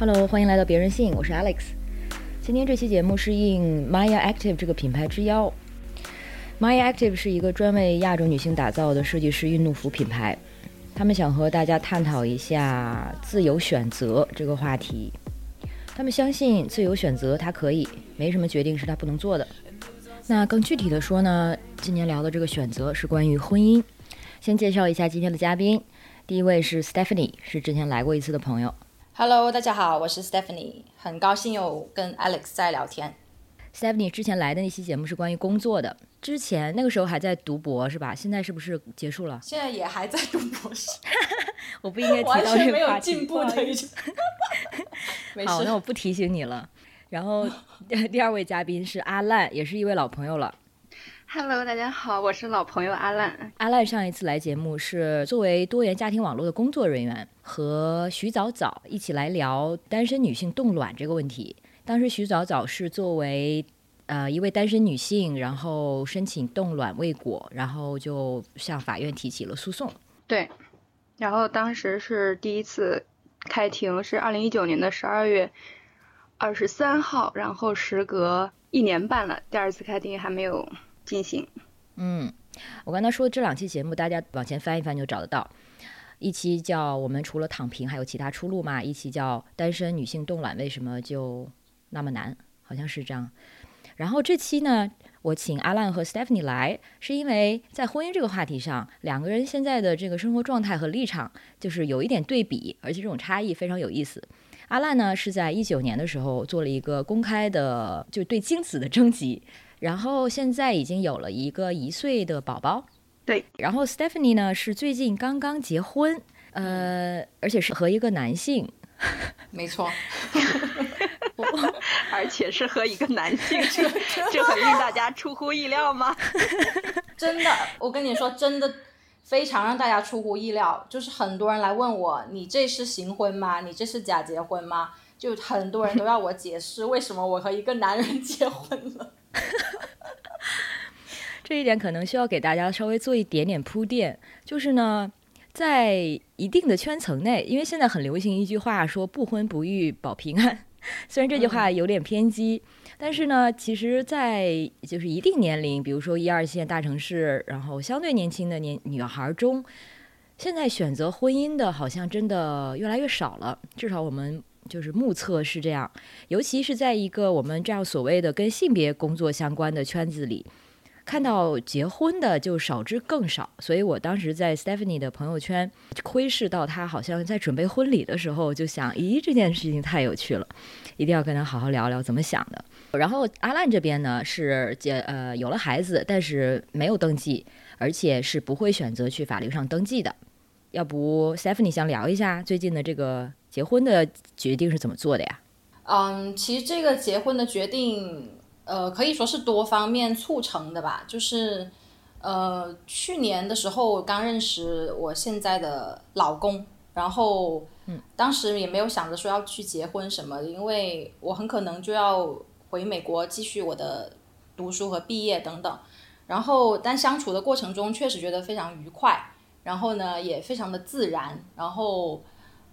Hello，欢迎来到别人信，我是 Alex。今天这期节目是应 Maya Active 这个品牌之邀。Maya Active 是一个专为亚洲女性打造的设计师运动服品牌，他们想和大家探讨一下自由选择这个话题。他们相信自由选择它可以，没什么决定是他不能做的。那更具体的说呢，今天聊的这个选择是关于婚姻。先介绍一下今天的嘉宾，第一位是 Stephanie，是之前来过一次的朋友。Hello，大家好，我是 Stephanie，很高兴又跟 Alex 在聊天。Stephanie 之前来的那期节目是关于工作的，之前那个时候还在读博是吧？现在是不是结束了？现在也还在读博士，我不应该提完到全没有这个话题。进步的一种。没好，那，我不提醒你了。然后 第二位嘉宾是阿烂，也是一位老朋友了。Hello，大家好，我是老朋友阿烂。阿烂上一次来节目是作为多元家庭网络的工作人员，和徐早早一起来聊单身女性冻卵这个问题。当时徐早早是作为呃一位单身女性，然后申请冻卵未果，然后就向法院提起了诉讼。对，然后当时是第一次开庭，是二零一九年的十二月二十三号，然后时隔一年半了，第二次开庭还没有进行。嗯，我刚才说的这两期节目，大家往前翻一翻就找得到。一期叫“我们除了躺平还有其他出路吗”，一期叫“单身女性冻卵为什么就那么难”，好像是这样。然后这期呢，我请阿烂和 Stephanie 来，是因为在婚姻这个话题上，两个人现在的这个生活状态和立场就是有一点对比，而且这种差异非常有意思。阿烂呢是在一九年的时候做了一个公开的，就对精子的征集，然后现在已经有了一个一岁的宝宝。对，然后 Stephanie 呢是最近刚刚结婚，呃，而且是和一个男性。没错，而且是和一个男性，这这很令大家出乎意料吗？真的，我跟你说，真的非常让大家出乎意料。就是很多人来问我，你这是行婚吗？你这是假结婚吗？就很多人都要我解释为什么我和一个男人结婚了。这一点可能需要给大家稍微做一点点铺垫，就是呢，在一定的圈层内，因为现在很流行一句话说“不婚不育保平安”，虽然这句话有点偏激，但是呢，其实，在就是一定年龄，比如说一二线大城市，然后相对年轻的年女孩中，现在选择婚姻的好像真的越来越少了，至少我们。就是目测是这样，尤其是在一个我们这样所谓的跟性别工作相关的圈子里，看到结婚的就少之更少，所以我当时在 Stephanie 的朋友圈窥视到她好像在准备婚礼的时候，就想，咦，这件事情太有趣了，一定要跟她好好聊聊怎么想的。然后阿烂这边呢是结呃有了孩子，但是没有登记，而且是不会选择去法律上登记的。要不 Stephanie 想聊一下最近的这个结婚的决定是怎么做的呀？嗯，其实这个结婚的决定，呃，可以说是多方面促成的吧。就是，呃，去年的时候刚认识我现在的老公，然后，嗯，当时也没有想着说要去结婚什么的，因为我很可能就要回美国继续我的读书和毕业等等。然后，但相处的过程中确实觉得非常愉快，然后呢也非常的自然，然后。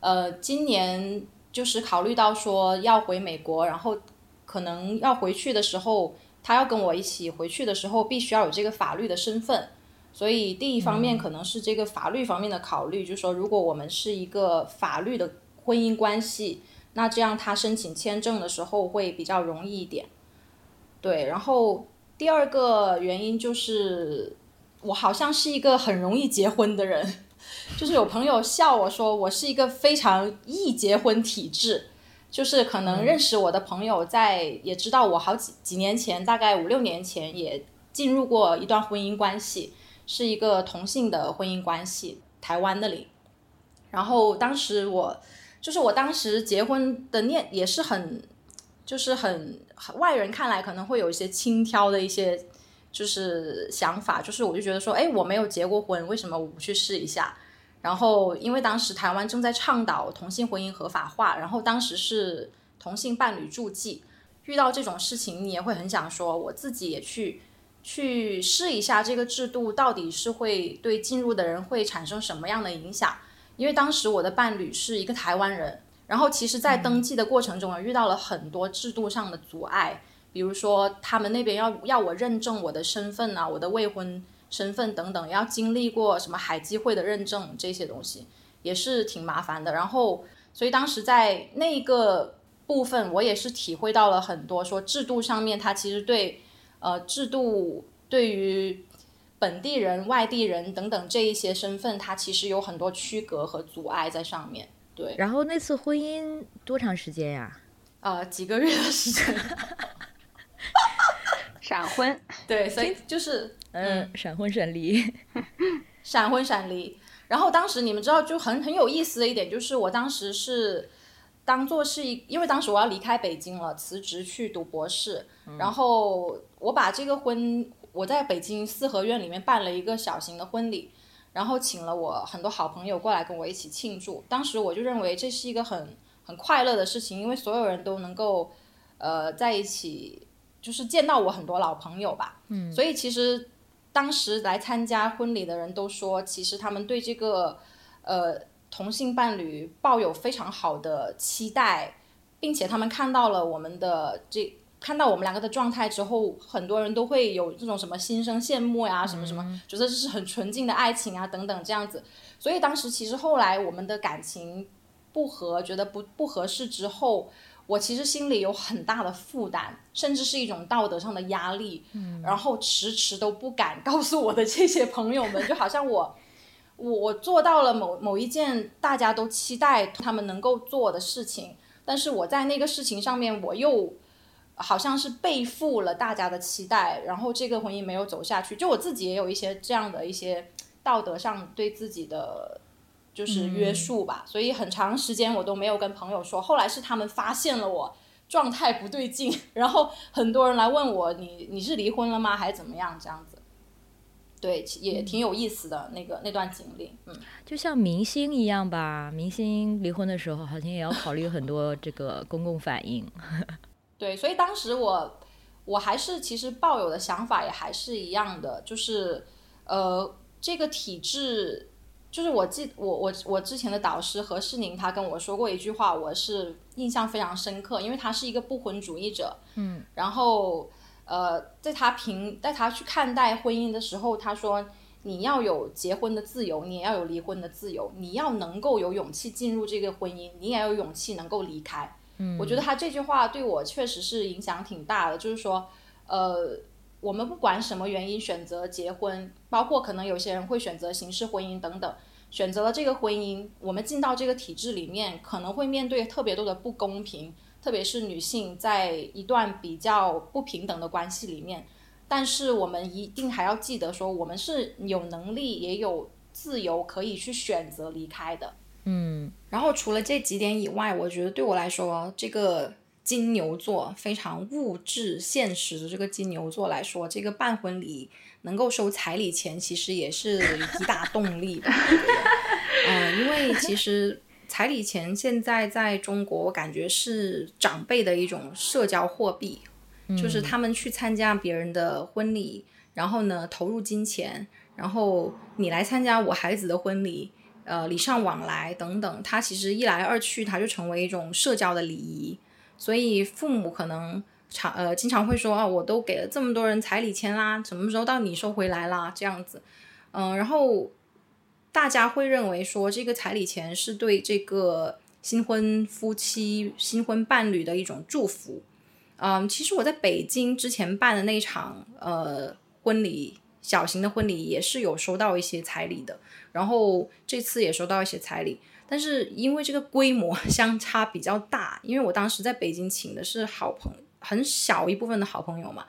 呃，今年就是考虑到说要回美国，然后可能要回去的时候，他要跟我一起回去的时候，必须要有这个法律的身份。所以第一方面可能是这个法律方面的考虑，就是说如果我们是一个法律的婚姻关系，那这样他申请签证的时候会比较容易一点。对，然后第二个原因就是我好像是一个很容易结婚的人。就是有朋友笑我说我是一个非常易结婚体质，就是可能认识我的朋友在也知道我好几几年前，大概五六年前也进入过一段婚姻关系，是一个同性的婚姻关系，台湾那里。然后当时我就是我当时结婚的念也是很，就是很外人看来可能会有一些轻佻的一些就是想法，就是我就觉得说，哎，我没有结过婚，为什么我不去试一下？然后，因为当时台湾正在倡导同性婚姻合法化，然后当时是同性伴侣注记，遇到这种事情，你也会很想说，我自己也去去试一下这个制度到底是会对进入的人会产生什么样的影响。因为当时我的伴侣是一个台湾人，然后其实，在登记的过程中，也遇到了很多制度上的阻碍，比如说他们那边要要我认证我的身份啊，我的未婚身份等等，要经历过什么海基会的认证这些东西，也是挺麻烦的。然后，所以当时在那个部分，我也是体会到了很多，说制度上面它其实对呃制度对于本地人、外地人等等这一些身份，它其实有很多区隔和阻碍在上面。对，然后那次婚姻多长时间呀？呃，几个月的时间，闪婚。对，所以就是嗯，闪婚闪离，闪婚闪离。然后当时你们知道就很很有意思的一点，就是我当时是当做是一，因为当时我要离开北京了，辞职去读博士，然后我把这个婚我在北京四合院里面办了一个小型的婚礼。然后请了我很多好朋友过来跟我一起庆祝，当时我就认为这是一个很很快乐的事情，因为所有人都能够，呃，在一起，就是见到我很多老朋友吧。嗯。所以其实当时来参加婚礼的人都说，其实他们对这个呃同性伴侣抱有非常好的期待，并且他们看到了我们的这。看到我们两个的状态之后，很多人都会有这种什么心生羡慕呀，什么什么，觉得这是很纯净的爱情啊，等等这样子。所以当时其实后来我们的感情不和，觉得不不合适之后，我其实心里有很大的负担，甚至是一种道德上的压力。嗯，然后迟迟都不敢告诉我的这些朋友们，就好像我我我做到了某某一件大家都期待他们能够做的事情，但是我在那个事情上面我又。好像是背负了大家的期待，然后这个婚姻没有走下去。就我自己也有一些这样的一些道德上对自己的就是约束吧，所以很长时间我都没有跟朋友说。后来是他们发现了我状态不对劲，然后很多人来问我：“你你是离婚了吗？还是怎么样？”这样子，对，也挺有意思的那个那段经历。嗯，就像明星一样吧，明星离婚的时候好像也要考虑很多 这个公共反应。对，所以当时我我还是其实抱有的想法也还是一样的，就是呃，这个体制，就是我记我我我之前的导师何世宁他跟我说过一句话，我是印象非常深刻，因为他是一个不婚主义者，嗯，然后呃，在他评在他去看待婚姻的时候，他说你要有结婚的自由，你也要有离婚的自由，你要能够有勇气进入这个婚姻，你也要有勇气能够离开。嗯。我觉得他这句话对我确实是影响挺大的，就是说，呃，我们不管什么原因选择结婚，包括可能有些人会选择形式婚姻等等，选择了这个婚姻，我们进到这个体制里面，可能会面对特别多的不公平，特别是女性在一段比较不平等的关系里面，但是我们一定还要记得说，我们是有能力也有自由可以去选择离开的。嗯，然后除了这几点以外，我觉得对我来说，这个金牛座非常物质现实的这个金牛座来说，这个办婚礼能够收彩礼钱，其实也是一大动力吧。嗯，因为其实彩礼钱现在在中国，我感觉是长辈的一种社交货币，就是他们去参加别人的婚礼，然后呢投入金钱，然后你来参加我孩子的婚礼。呃，礼尚往来等等，它其实一来二去，它就成为一种社交的礼仪。所以父母可能常呃经常会说啊，我都给了这么多人彩礼钱啦，什么时候到你收回来啦？这样子，嗯，然后大家会认为说这个彩礼钱是对这个新婚夫妻、新婚伴侣的一种祝福。嗯，其实我在北京之前办的那场呃婚礼。小型的婚礼也是有收到一些彩礼的，然后这次也收到一些彩礼，但是因为这个规模 相差比较大，因为我当时在北京请的是好朋很小一部分的好朋友嘛，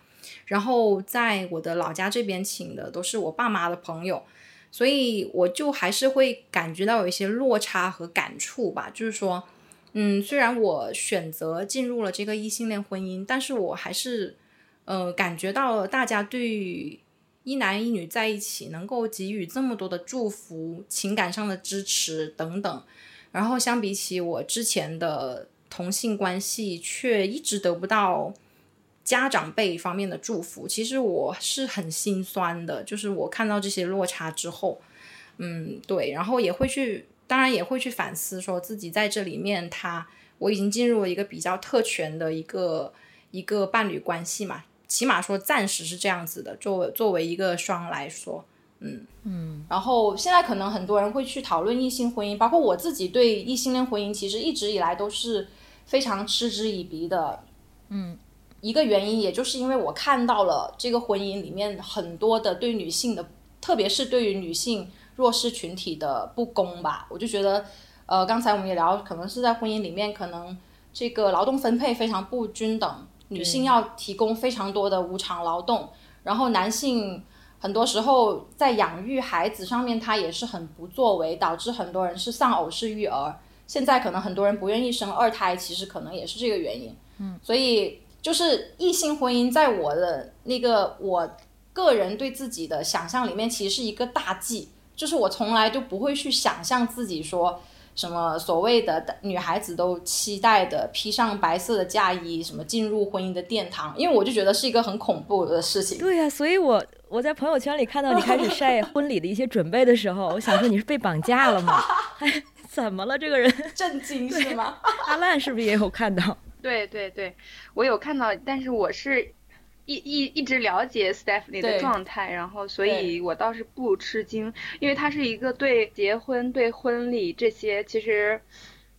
然后在我的老家这边请的都是我爸妈的朋友，所以我就还是会感觉到有一些落差和感触吧，就是说，嗯，虽然我选择进入了这个异性恋婚姻，但是我还是呃感觉到大家对。一男一女在一起，能够给予这么多的祝福、情感上的支持等等，然后相比起我之前的同性关系，却一直得不到家长辈方面的祝福，其实我是很心酸的。就是我看到这些落差之后，嗯，对，然后也会去当然也会去反思，说自己在这里面，他我已经进入了一个比较特权的一个一个伴侣关系嘛，起码说暂时是这样子的。作为作为一个双来说，嗯嗯。然后现在可能很多人会去讨论异性婚姻，包括我自己对异性恋婚姻其实一直以来都是非常嗤之以鼻的。嗯，一个原因也就是因为我看到了这个婚姻里面很多的对女性的，特别是对于女性。弱势群体的不公吧，我就觉得，呃，刚才我们也聊，可能是在婚姻里面，可能这个劳动分配非常不均等，女性要提供非常多的无偿劳动，然后男性很多时候在养育孩子上面他也是很不作为，导致很多人是丧偶式育儿。现在可能很多人不愿意生二胎，其实可能也是这个原因。嗯，所以就是异性婚姻，在我的那个我个人对自己的想象里面，其实是一个大忌。就是我从来就不会去想象自己说什么所谓的女孩子都期待的披上白色的嫁衣，什么进入婚姻的殿堂，因为我就觉得是一个很恐怖的事情。对呀，所以我我在朋友圈里看到你 开始晒婚礼的一些准备的时候，我想说你是被绑架了吗？哎，怎么了这个人？震惊是吗？阿烂是不是也有看到？对对对，我有看到，但是我是。一一一直了解 Stephanie 的状态，然后所以我倒是不吃惊，因为他是一个对结婚、对婚礼这些其实，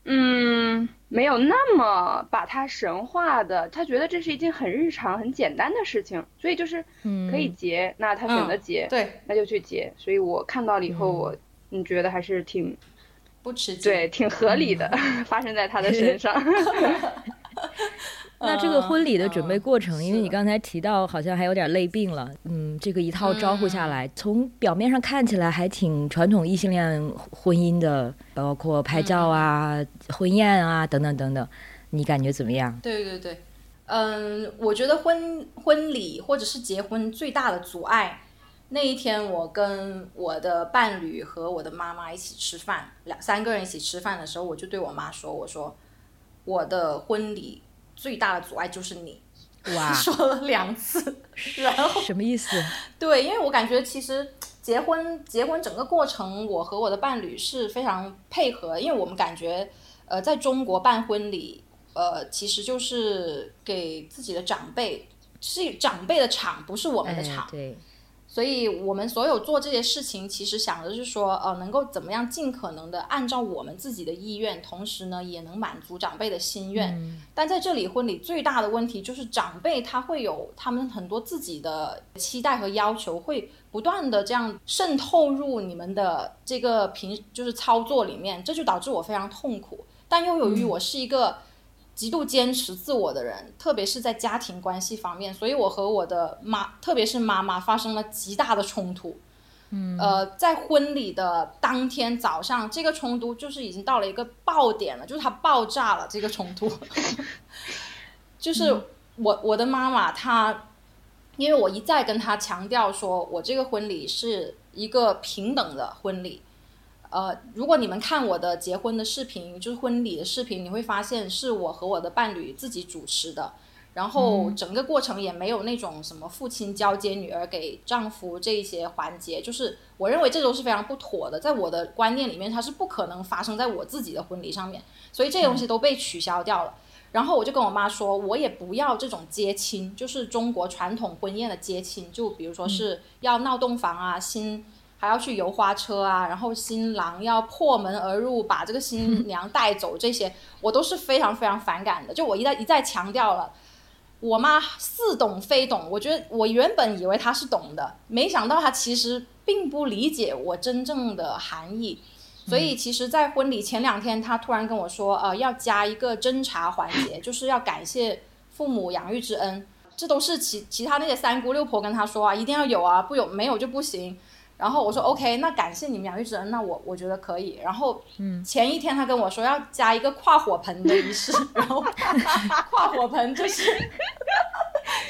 嗯，没有那么把它神化的，他觉得这是一件很日常、很简单的事情，所以就是可以结，那他选择结，对，那就去结。所以我看到了以后，我你觉得还是挺不吃惊，对，挺合理的，发生在他的身上。那这个婚礼的准备过程，因为你刚才提到好像还有点累病了，嗯，这个一套招呼下来，从表面上看起来还挺传统异性恋婚姻的，包括拍照啊、婚宴啊等等等等，你感觉怎么样？对对对，嗯，我觉得婚婚礼或者是结婚最大的阻碍，那一天我跟我的伴侣和我的妈妈一起吃饭，两三个人一起吃饭的时候，我就对我妈说，我说我的婚礼。最大的阻碍就是你，哇，说了两次，然后什么意思？对，因为我感觉其实结婚结婚整个过程，我和我的伴侣是非常配合，因为我们感觉，呃，在中国办婚礼，呃，其实就是给自己的长辈，是长辈的场，不是我们的场，对。所以我们所有做这些事情，其实想的是说，呃，能够怎么样尽可能的按照我们自己的意愿，同时呢，也能满足长辈的心愿。但在这里，婚礼最大的问题就是长辈他会有他们很多自己的期待和要求，会不断的这样渗透入你们的这个平就是操作里面，这就导致我非常痛苦。但又由于我是一个。极度坚持自我的人，特别是在家庭关系方面，所以我和我的妈，特别是妈妈发生了极大的冲突。嗯，呃，在婚礼的当天早上，这个冲突就是已经到了一个爆点了，就是它爆炸了。这个冲突，就是我我的妈妈她，因为我一再跟她强调说，我这个婚礼是一个平等的婚礼。呃，如果你们看我的结婚的视频，就是婚礼的视频，你会发现是我和我的伴侣自己主持的，然后整个过程也没有那种什么父亲交接女儿给丈夫这一些环节，就是我认为这都是非常不妥的，在我的观念里面，它是不可能发生在我自己的婚礼上面，所以这些东西都被取消掉了。然后我就跟我妈说，我也不要这种接亲，就是中国传统婚宴的接亲，就比如说是要闹洞房啊，新。还要去游花车啊，然后新郎要破门而入，把这个新娘带走，这些 我都是非常非常反感的。就我一再一再强调了，我妈似懂非懂。我觉得我原本以为她是懂的，没想到她其实并不理解我真正的含义。所以其实，在婚礼前两天，她突然跟我说，呃，要加一个侦查环节，就是要感谢父母养育之恩。这都是其其他那些三姑六婆跟她说啊，一定要有啊，不有没有就不行。然后我说 OK，那感谢你们养育之恩，那我我觉得可以。然后前一天他跟我说要加一个跨火盆的仪式，然后 跨火盆就是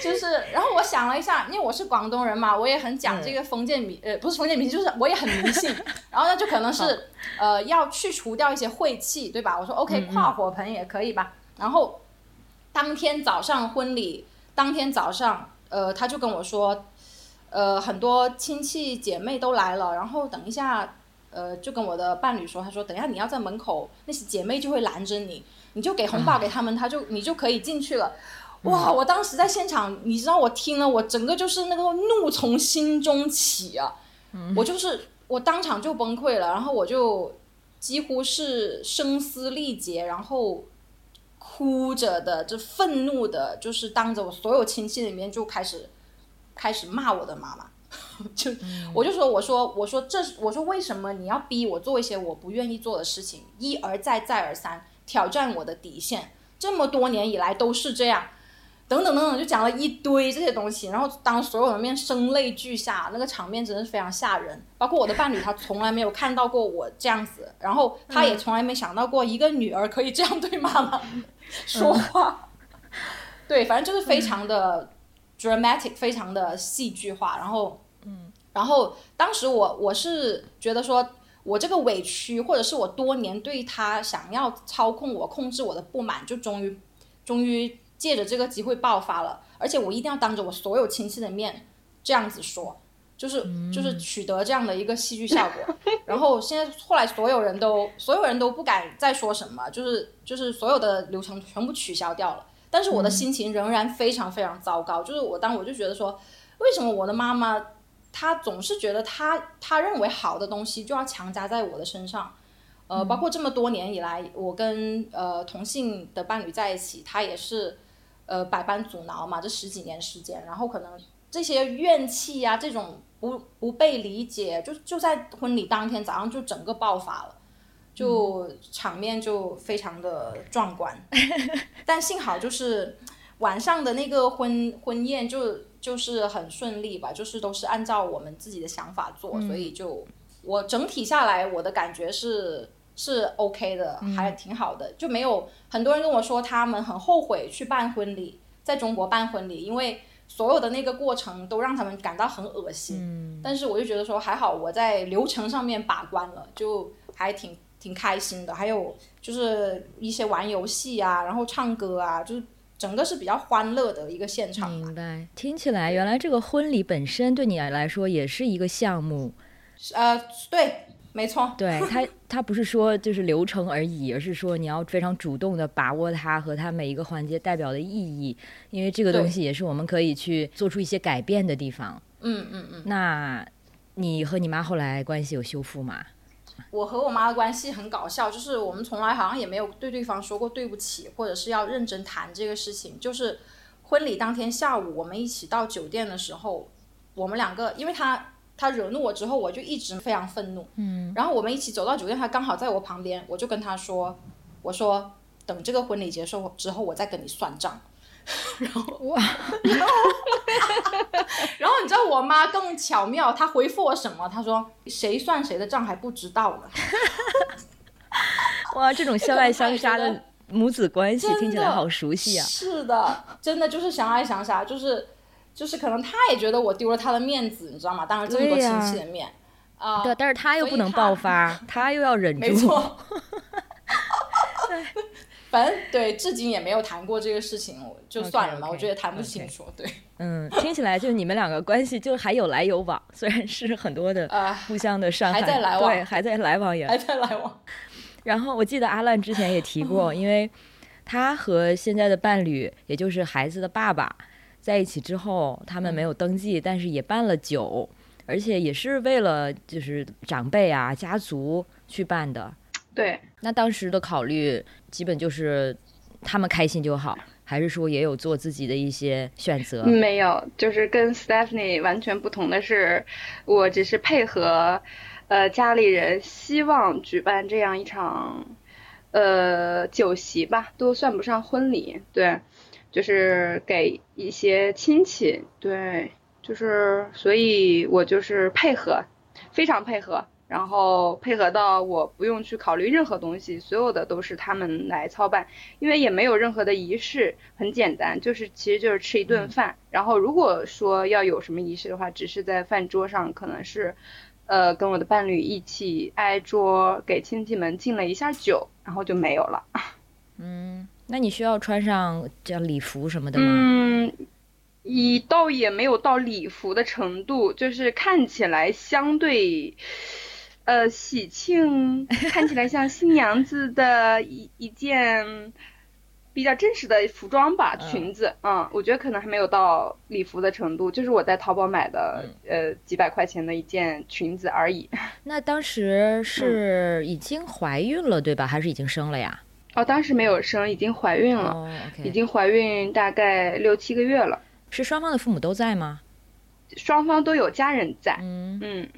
就是，然后我想了一下，因为我是广东人嘛，我也很讲这个封建迷，呃，不是封建迷信，就是我也很迷信。然后那就可能是呃要去除掉一些晦气，对吧？我说 OK，跨火盆也可以吧。然后当天早上婚礼，当天早上，呃，他就跟我说。呃，很多亲戚姐妹都来了，然后等一下，呃，就跟我的伴侣说，他说等一下你要在门口，那些姐妹就会拦着你，你就给红包给他们，他就你就可以进去了。哇！我当时在现场，你知道我听了，我整个就是那个怒从心中起啊！我就是我当场就崩溃了，然后我就几乎是声嘶力竭，然后哭着的，就愤怒的，就是当着我所有亲戚里面就开始开始骂我的妈妈，就我就说我说我说这我说为什么你要逼我做一些我不愿意做的事情，一而再再而三挑战我的底线，这么多年以来都是这样。等等等等，就讲了一堆这些东西，然后当所有人面声泪俱下，那个场面真的是非常吓人。包括我的伴侣，他从来没有看到过我这样子，然后他也从来没想到过一个女儿可以这样对妈妈说话。对，反正就是非常的 dramatic，非常的戏剧化。然后，嗯，然后当时我我是觉得说，我这个委屈，或者是我多年对他想要操控我、控制我的不满，就终于，终于。借着这个机会爆发了，而且我一定要当着我所有亲戚的面这样子说，就是就是取得这样的一个戏剧效果。然后现在后来所有人都所有人都不敢再说什么，就是就是所有的流程全部取消掉了。但是我的心情仍然非常非常糟糕，就是我当我就觉得说，为什么我的妈妈她总是觉得她她认为好的东西就要强加在我的身上。呃，包括这么多年以来，我跟呃同性的伴侣在一起，他也是。呃，百般阻挠嘛，这十几年时间，然后可能这些怨气呀，这种不不被理解，就就在婚礼当天早上就整个爆发了，就场面就非常的壮观。但幸好就是晚上的那个婚婚宴就就是很顺利吧，就是都是按照我们自己的想法做，所以就我整体下来我的感觉是。是 OK 的，还挺好的，就没有很多人跟我说他们很后悔去办婚礼，在中国办婚礼，因为所有的那个过程都让他们感到很恶心。嗯，但是我就觉得说还好，我在流程上面把关了，就还挺挺开心的。还有就是一些玩游戏啊，然后唱歌啊，就是整个是比较欢乐的一个现场。明白，听起来原来这个婚礼本身对你来说也是一个项目。呃，对。没错，对他，他不是说就是流程而已，而是说你要非常主动的把握它和它每一个环节代表的意义，因为这个东西也是我们可以去做出一些改变的地方。嗯嗯嗯。那你和你妈后来关系有修复吗？我和我妈的关系很搞笑，就是我们从来好像也没有对对方说过对不起，或者是要认真谈这个事情。就是婚礼当天下午，我们一起到酒店的时候，我们两个，因为他。他惹怒我之后，我就一直非常愤怒。嗯，然后我们一起走到酒店，他刚好在我旁边，我就跟他说：“我说等这个婚礼结束之后，我再跟你算账。” 然后哇，然 后然后你知道我妈更巧妙，她回复我什么？她说：“谁算谁的账还不知道呢。”哇，这种相爱相杀的 母子关系听起来好熟悉啊！是的，真的就是相爱相杀，就是。就是可能她也觉得我丢了他的面子，你知道吗？当着这么多亲戚的面，啊，对，但是她又不能爆发，她又要忍住。没错。对，反正对，至今也没有谈过这个事情，就算了嘛，我觉得谈不清楚。对，嗯，听起来就你们两个关系就还有来有往，虽然是很多的互相的伤害，还在来往，对，还在来往也还在来往。然后我记得阿烂之前也提过，因为他和现在的伴侣，也就是孩子的爸爸。在一起之后，他们没有登记，但是也办了酒，而且也是为了就是长辈啊、家族去办的。对，那当时的考虑基本就是他们开心就好，还是说也有做自己的一些选择？没有，就是跟 Stephanie 完全不同的是，我只是配合，呃，家里人希望举办这样一场，呃，酒席吧，都算不上婚礼，对。就是给一些亲戚，对，就是所以，我就是配合，非常配合，然后配合到我不用去考虑任何东西，所有的都是他们来操办，因为也没有任何的仪式，很简单，就是其实就是吃一顿饭，然后如果说要有什么仪式的话，只是在饭桌上，可能是，呃，跟我的伴侣一起挨桌给亲戚们敬了一下酒，然后就没有了，嗯。那你需要穿上叫礼服什么的吗？嗯，你倒也没有到礼服的程度，就是看起来相对，呃喜庆，看起来像新娘子的一一件。比较正式的服装吧，裙子，嗯，我觉得可能还没有到礼服的程度，就是我在淘宝买的，呃，几百块钱的一件裙子而已。那当时是已经怀孕了，对吧？还是已经生了呀？哦，当时没有生，已经怀孕了，已经怀孕大概六七个月了。是双方的父母都在吗？双方都有家人在。嗯嗯。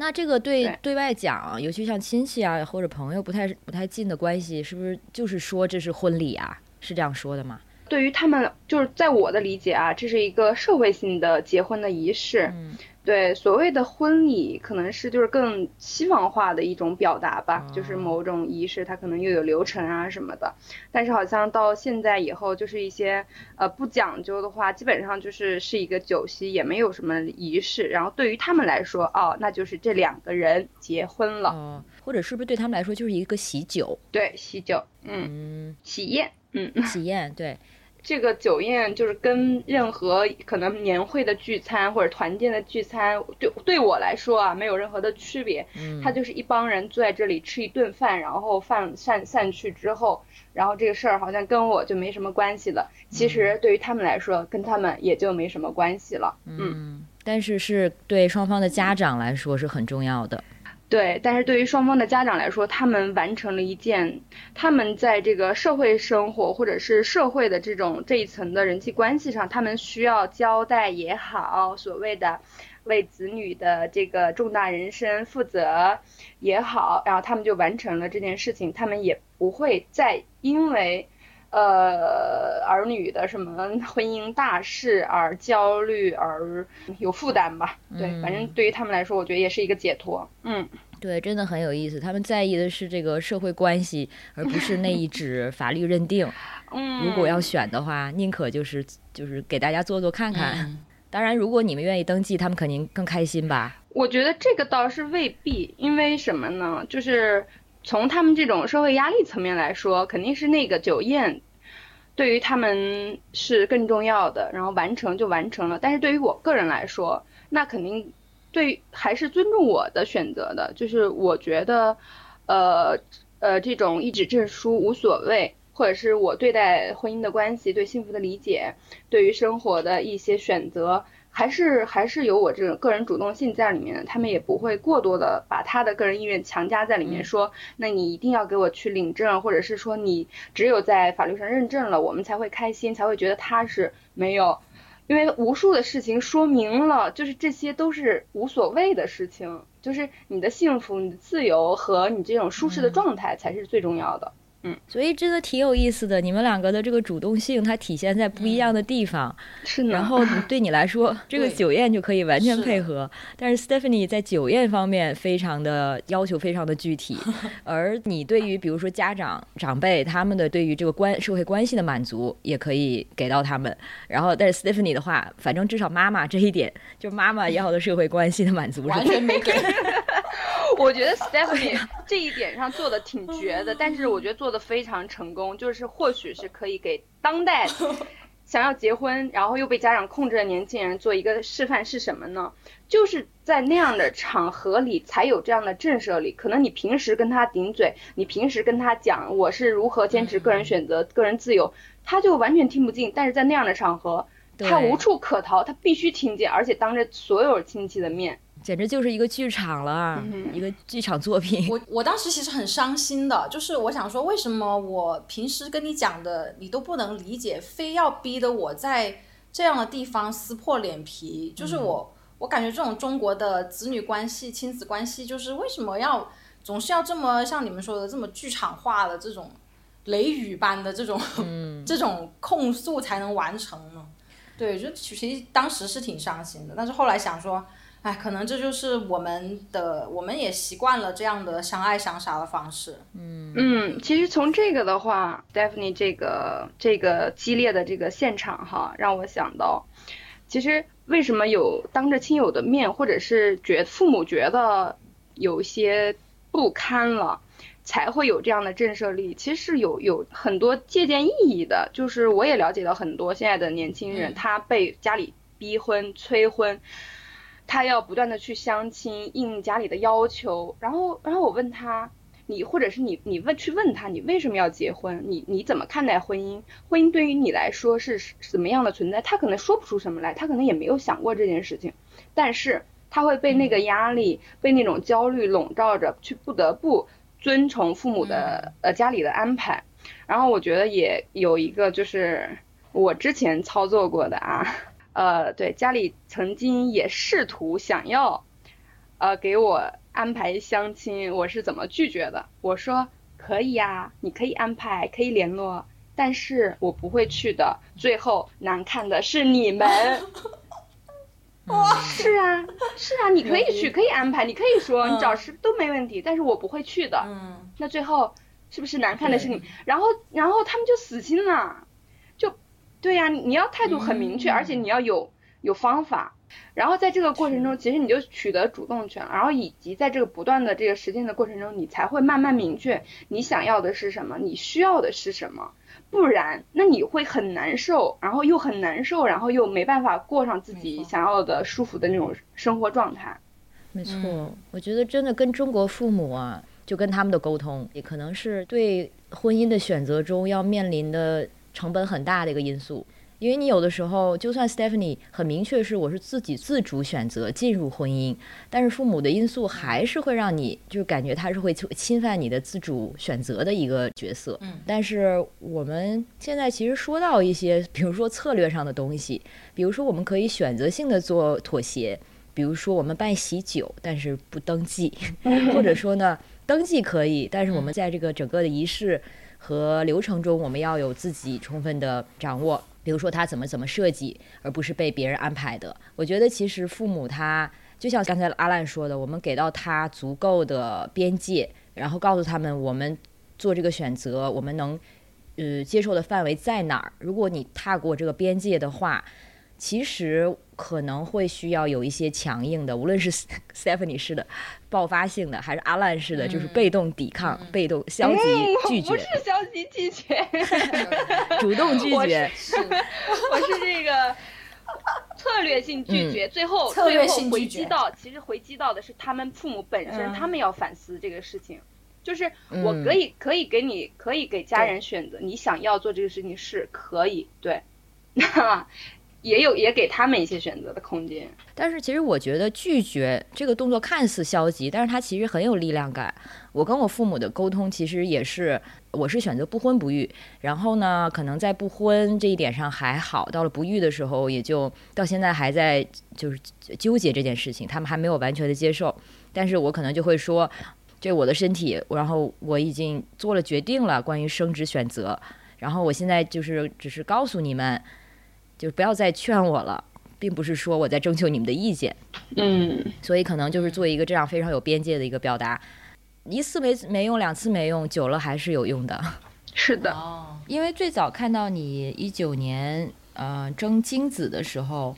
那这个对对外讲，尤其像亲戚啊或者朋友不太不太近的关系，是不是就是说这是婚礼啊？是这样说的吗？对于他们，就是在我的理解啊，这是一个社会性的结婚的仪式。嗯，对，所谓的婚礼可能是就是更西方化的一种表达吧，就是某种仪式，它可能又有流程啊什么的。但是好像到现在以后，就是一些呃不讲究的话，基本上就是是一个酒席，也没有什么仪式。然后对于他们来说，哦，那就是这两个人结婚了。哦，或者是不是对他们来说就是一个喜酒？对，喜酒，嗯，喜宴，嗯，喜宴，对。这个酒宴就是跟任何可能年会的聚餐或者团建的聚餐，对对我来说啊，没有任何的区别。嗯，他就是一帮人坐在这里吃一顿饭，然后饭散散去之后，然后这个事儿好像跟我就没什么关系了。其实对于他们来说，跟他们也就没什么关系了。嗯，但是是对双方的家长来说是很重要的。对，但是对于双方的家长来说，他们完成了一件他们在这个社会生活或者是社会的这种这一层的人际关系上，他们需要交代也好，所谓的为子女的这个重大人生负责也好，然后他们就完成了这件事情，他们也不会再因为呃儿女的什么 婚姻大事而焦虑而有负担吧。对，反正对于他们来说，我觉得也是一个解脱。嗯。对，真的很有意思。他们在意的是这个社会关系，而不是那一纸 法律认定。嗯，如果要选的话，宁可就是就是给大家做做看看。当然，如果你们愿意登记，他们肯定更开心吧。我觉得这个倒是未必，因为什么呢？就是从他们这种社会压力层面来说，肯定是那个酒宴对于他们是更重要的，然后完成就完成了。但是对于我个人来说，那肯定。对，还是尊重我的选择的，就是我觉得，呃呃，这种一纸证书无所谓，或者是我对待婚姻的关系、对幸福的理解、对于生活的一些选择，还是还是有我这种个人主动性在里面的。他们也不会过多的把他的个人意愿强加在里面，说那你一定要给我去领证，或者是说你只有在法律上认证了，我们才会开心，才会觉得踏实。没有。因为无数的事情说明了，就是这些都是无所谓的事情，就是你的幸福、你的自由和你这种舒适的状态才是最重要的。嗯，所以真的挺有意思的，你们两个的这个主动性，它体现在不一样的地方。是呢然后对你来说，这个酒宴就可以完全配合。但是 Stephanie 在酒宴方面非常的要求非常的具体，而你对于比如说家长长辈他们的对于这个关社会关系的满足，也可以给到他们。然后但是 Stephanie 的话，反正至少妈妈这一点，就妈妈要的社会关系的满足完全没给。我觉得 Stephanie 这一点上做的挺绝的，但是我觉得做的非常成功，就是或许是可以给当代 想要结婚，然后又被家长控制的年轻人做一个示范，是什么呢？就是在那样的场合里才有这样的震慑力。可能你平时跟他顶嘴，你平时跟他讲我是如何坚持个人选择、个人自由，他就完全听不进。但是在那样的场合，他无处可逃，他必须听见，而且当着所有亲戚的面。简直就是一个剧场了，一个剧场作品。我我当时其实很伤心的，就是我想说，为什么我平时跟你讲的你都不能理解，非要逼得我在这样的地方撕破脸皮？就是我我感觉这种中国的子女关系、亲子关系，就是为什么要总是要这么像你们说的这么剧场化的这种雷雨般的这种 这种控诉才能完成呢？对，就其实当时是挺伤心的，但是后来想说。哎，可能这就是我们的，我们也习惯了这样的相爱相杀的方式。嗯嗯，其实从这个的话，Stephanie 这个这个激烈的这个现场哈，让我想到，其实为什么有当着亲友的面，或者是觉父母觉得有些不堪了，才会有这样的震慑力，其实是有有很多借鉴意义的。就是我也了解到很多现在的年轻人，他被家里逼婚、催婚。他要不断的去相亲，应家里的要求。然后，然后我问他，你或者是你，你问去问他，你为什么要结婚？你你怎么看待婚姻？婚姻对于你来说是什么样的存在？他可能说不出什么来，他可能也没有想过这件事情，但是他会被那个压力，被那种焦虑笼罩着，去不得不遵从父母的呃家里的安排。然后我觉得也有一个就是我之前操作过的啊。呃，对，家里曾经也试图想要，呃，给我安排相亲，我是怎么拒绝的？我说可以呀，你可以安排，可以联络，但是我不会去的。最后难看的是你们。哇，是啊，是啊，你可以去，可以安排，你可以说，你找谁都没问题，但是我不会去的。嗯。那最后是不是难看的是你？然后，然后他们就死心了。对呀，你要态度很明确，而且你要有有方法。然后在这个过程中，其实你就取得主动权，然后以及在这个不断的这个实践的过程中，你才会慢慢明确你想要的是什么，你需要的是什么。不然，那你会很难受，然后又很难受，然后又没办法过上自己想要的舒服的那种生活状态。没错，我觉得真的跟中国父母啊，就跟他们的沟通，也可能是对婚姻的选择中要面临的。成本很大的一个因素，因为你有的时候，就算 Stephanie 很明确是我是自己自主选择进入婚姻，但是父母的因素还是会让你就是感觉他是会侵犯你的自主选择的一个角色。嗯，但是我们现在其实说到一些，比如说策略上的东西，比如说我们可以选择性的做妥协，比如说我们办喜酒，但是不登记，或者说呢，登记可以，但是我们在这个整个的仪式。和流程中，我们要有自己充分的掌握。比如说他怎么怎么设计，而不是被别人安排的。我觉得其实父母他就像刚才阿烂说的，我们给到他足够的边界，然后告诉他们我们做这个选择，我们能呃接受的范围在哪儿。如果你踏过这个边界的话，其实。可能会需要有一些强硬的，无论是 Stephanie 式的爆发性的，还是阿兰式的，就是被动抵抗、被动消极拒绝。不是消极拒绝，主动拒绝。我是这个策略性拒绝，最后最后回击到，其实回击到的是他们父母本身，他们要反思这个事情。就是我可以可以给你，可以给家人选择，你想要做这个事情是可以，对。也有也给他们一些选择的空间，但是其实我觉得拒绝这个动作看似消极，但是它其实很有力量感。我跟我父母的沟通其实也是，我是选择不婚不育，然后呢，可能在不婚这一点上还好，到了不育的时候，也就到现在还在就是纠结这件事情，他们还没有完全的接受。但是我可能就会说，这我的身体，然后我已经做了决定了关于生殖选择，然后我现在就是只是告诉你们。就不要再劝我了，并不是说我在征求你们的意见，嗯，所以可能就是做一个这样非常有边界的一个表达，一次没没用，两次没用，久了还是有用的。是的，因为最早看到你一九年呃争精子的时候，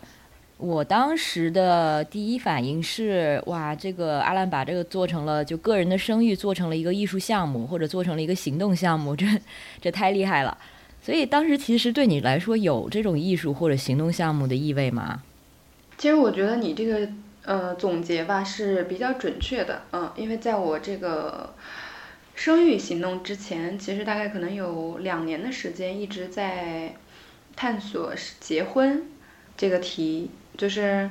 我当时的第一反应是哇，这个阿兰把这个做成了就个人的声誉做成了一个艺术项目，或者做成了一个行动项目，这这太厉害了。所以当时其实对你来说有这种艺术或者行动项目的意味吗？其实我觉得你这个呃总结吧是比较准确的，嗯，因为在我这个生育行动之前，其实大概可能有两年的时间一直在探索结婚这个题，就是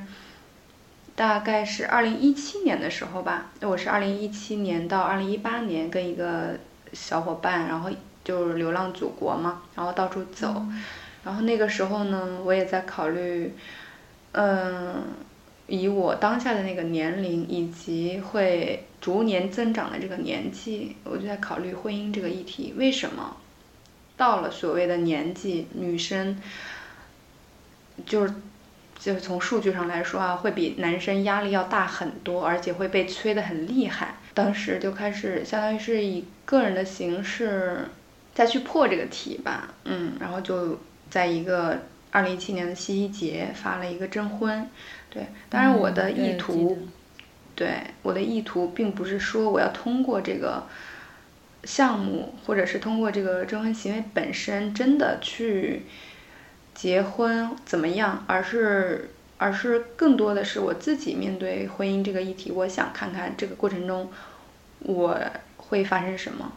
大概是二零一七年的时候吧，我是二零一七年到二零一八年跟一个小伙伴，然后。就是流浪祖国嘛，然后到处走，然后那个时候呢，我也在考虑，嗯，以我当下的那个年龄以及会逐年增长的这个年纪，我就在考虑婚姻这个议题。为什么到了所谓的年纪，女生就是就是从数据上来说啊，会比男生压力要大很多，而且会被催得很厉害。当时就开始，相当于是以个人的形式。再去破这个题吧，嗯，然后就在一个二零一七年的七夕节发了一个征婚，对，当然我的意图，对，我的意图并不是说我要通过这个项目，或者是通过这个征婚行为本身真的去结婚怎么样，而是而是更多的是我自己面对婚姻这个议题，我想看看这个过程中我会发生什么。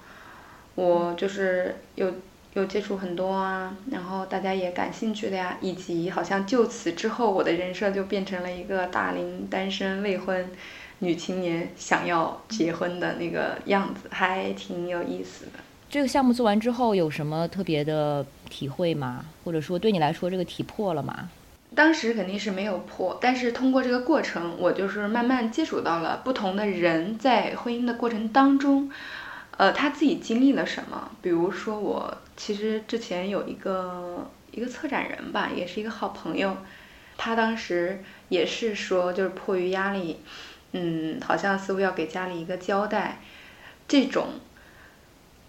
我就是有有接触很多啊，然后大家也感兴趣的呀，以及好像就此之后，我的人设就变成了一个大龄单身未婚女青年想要结婚的那个样子，还挺有意思的。这个项目做完之后有什么特别的体会吗？或者说对你来说这个题破了吗？当时肯定是没有破，但是通过这个过程，我就是慢慢接触到了不同的人在婚姻的过程当中。呃，他自己经历了什么？比如说，我其实之前有一个一个策展人吧，也是一个好朋友，他当时也是说，就是迫于压力，嗯，好像似乎要给家里一个交代，这种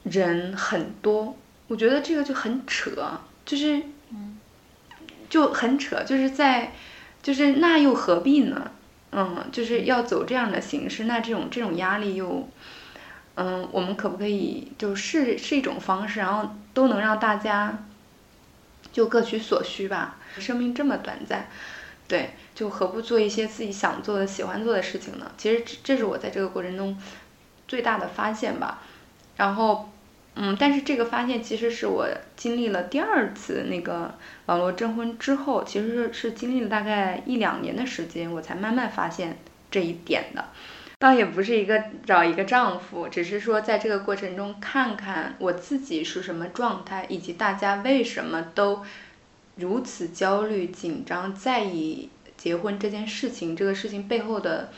人很多，我觉得这个就很扯，就是，就很扯，就是在，就是那又何必呢？嗯，就是要走这样的形式，那这种这种压力又。嗯，我们可不可以就是是一种方式，然后都能让大家就各取所需吧？生命这么短暂，对，就何不做一些自己想做的、喜欢做的事情呢？其实这是我在这个过程中最大的发现吧。然后，嗯，但是这个发现其实是我经历了第二次那个网络征婚之后，其实是是经历了大概一两年的时间，我才慢慢发现这一点的。倒也不是一个找一个丈夫，只是说在这个过程中看看我自己是什么状态，以及大家为什么都如此焦虑、紧张、在意结婚这件事情，这个事情背后的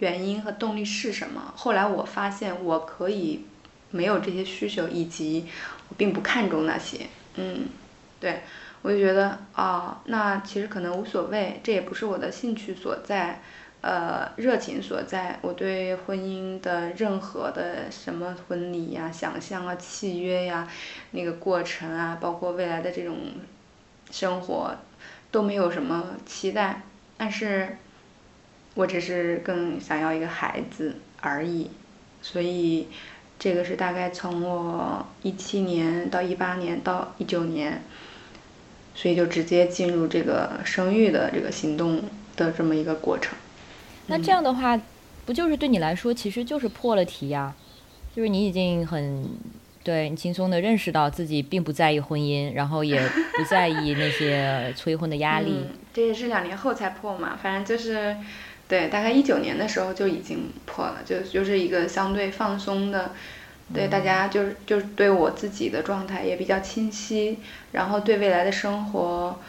原因和动力是什么。后来我发现我可以没有这些需求，以及我并不看重那些。嗯，对，我就觉得啊，那其实可能无所谓，这也不是我的兴趣所在。呃，热情所在，我对婚姻的任何的什么婚礼呀、想象啊、契约呀，那个过程啊，包括未来的这种生活，都没有什么期待。但是，我只是更想要一个孩子而已。所以，这个是大概从我一七年到一八年到一九年，所以就直接进入这个生育的这个行动的这么一个过程。那这样的话，不就是对你来说，其实就是破了题呀？就是你已经很对你轻松的认识到自己并不在意婚姻，然后也不在意那些催婚的压力。这也是两年后才破嘛，反正就是，对，大概一九年的时候就已经破了，就就是一个相对放松的，对大家就是就是对我自己的状态也比较清晰，然后对未来的生活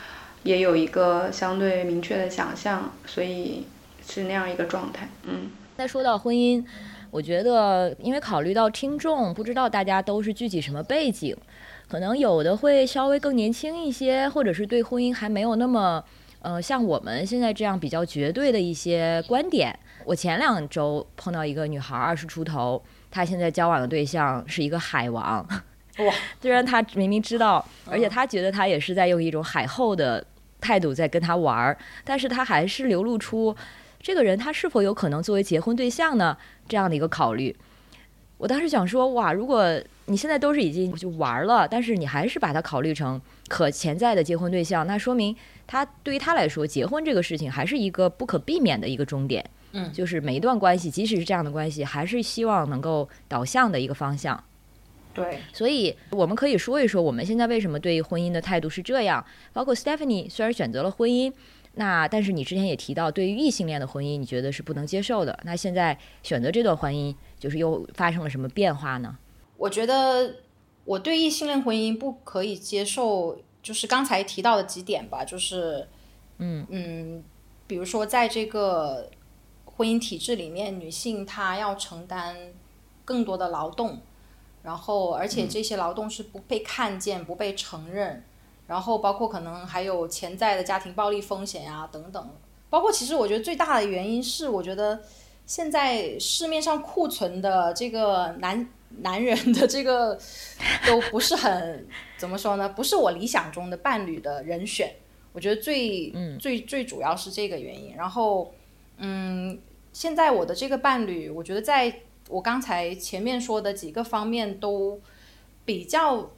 也有一个相对明确的想象，所以。是那样一个状态，嗯。再说到婚姻，我觉得，因为考虑到听众，不知道大家都是具体什么背景，可能有的会稍微更年轻一些，或者是对婚姻还没有那么，呃，像我们现在这样比较绝对的一些观点。我前两周碰到一个女孩，二十出头，她现在交往的对象是一个海王，哇！虽然她明明知道，而且她觉得她也是在用一种海后的态度在跟他玩儿，但是她还是流露出。这个人他是否有可能作为结婚对象呢？这样的一个考虑，我当时想说，哇，如果你现在都是已经就玩了，但是你还是把他考虑成可潜在的结婚对象，那说明他对于他来说，结婚这个事情还是一个不可避免的一个终点。嗯，就是每一段关系，即使是这样的关系，还是希望能够导向的一个方向。对，所以我们可以说一说，我们现在为什么对婚姻的态度是这样。包括 Stephanie 虽然选择了婚姻。那但是你之前也提到，对于异性恋的婚姻，你觉得是不能接受的。那现在选择这段婚姻，就是又发生了什么变化呢？我觉得我对异性恋婚姻不可以接受，就是刚才提到的几点吧，就是嗯嗯，比如说在这个婚姻体制里面，女性她要承担更多的劳动，然后而且这些劳动是不被看见、不被承认。然后包括可能还有潜在的家庭暴力风险呀等等，包括其实我觉得最大的原因是，我觉得现在市面上库存的这个男男人的这个都不是很怎么说呢？不是我理想中的伴侣的人选。我觉得最最最主要是这个原因。然后嗯，现在我的这个伴侣，我觉得在我刚才前面说的几个方面都比较。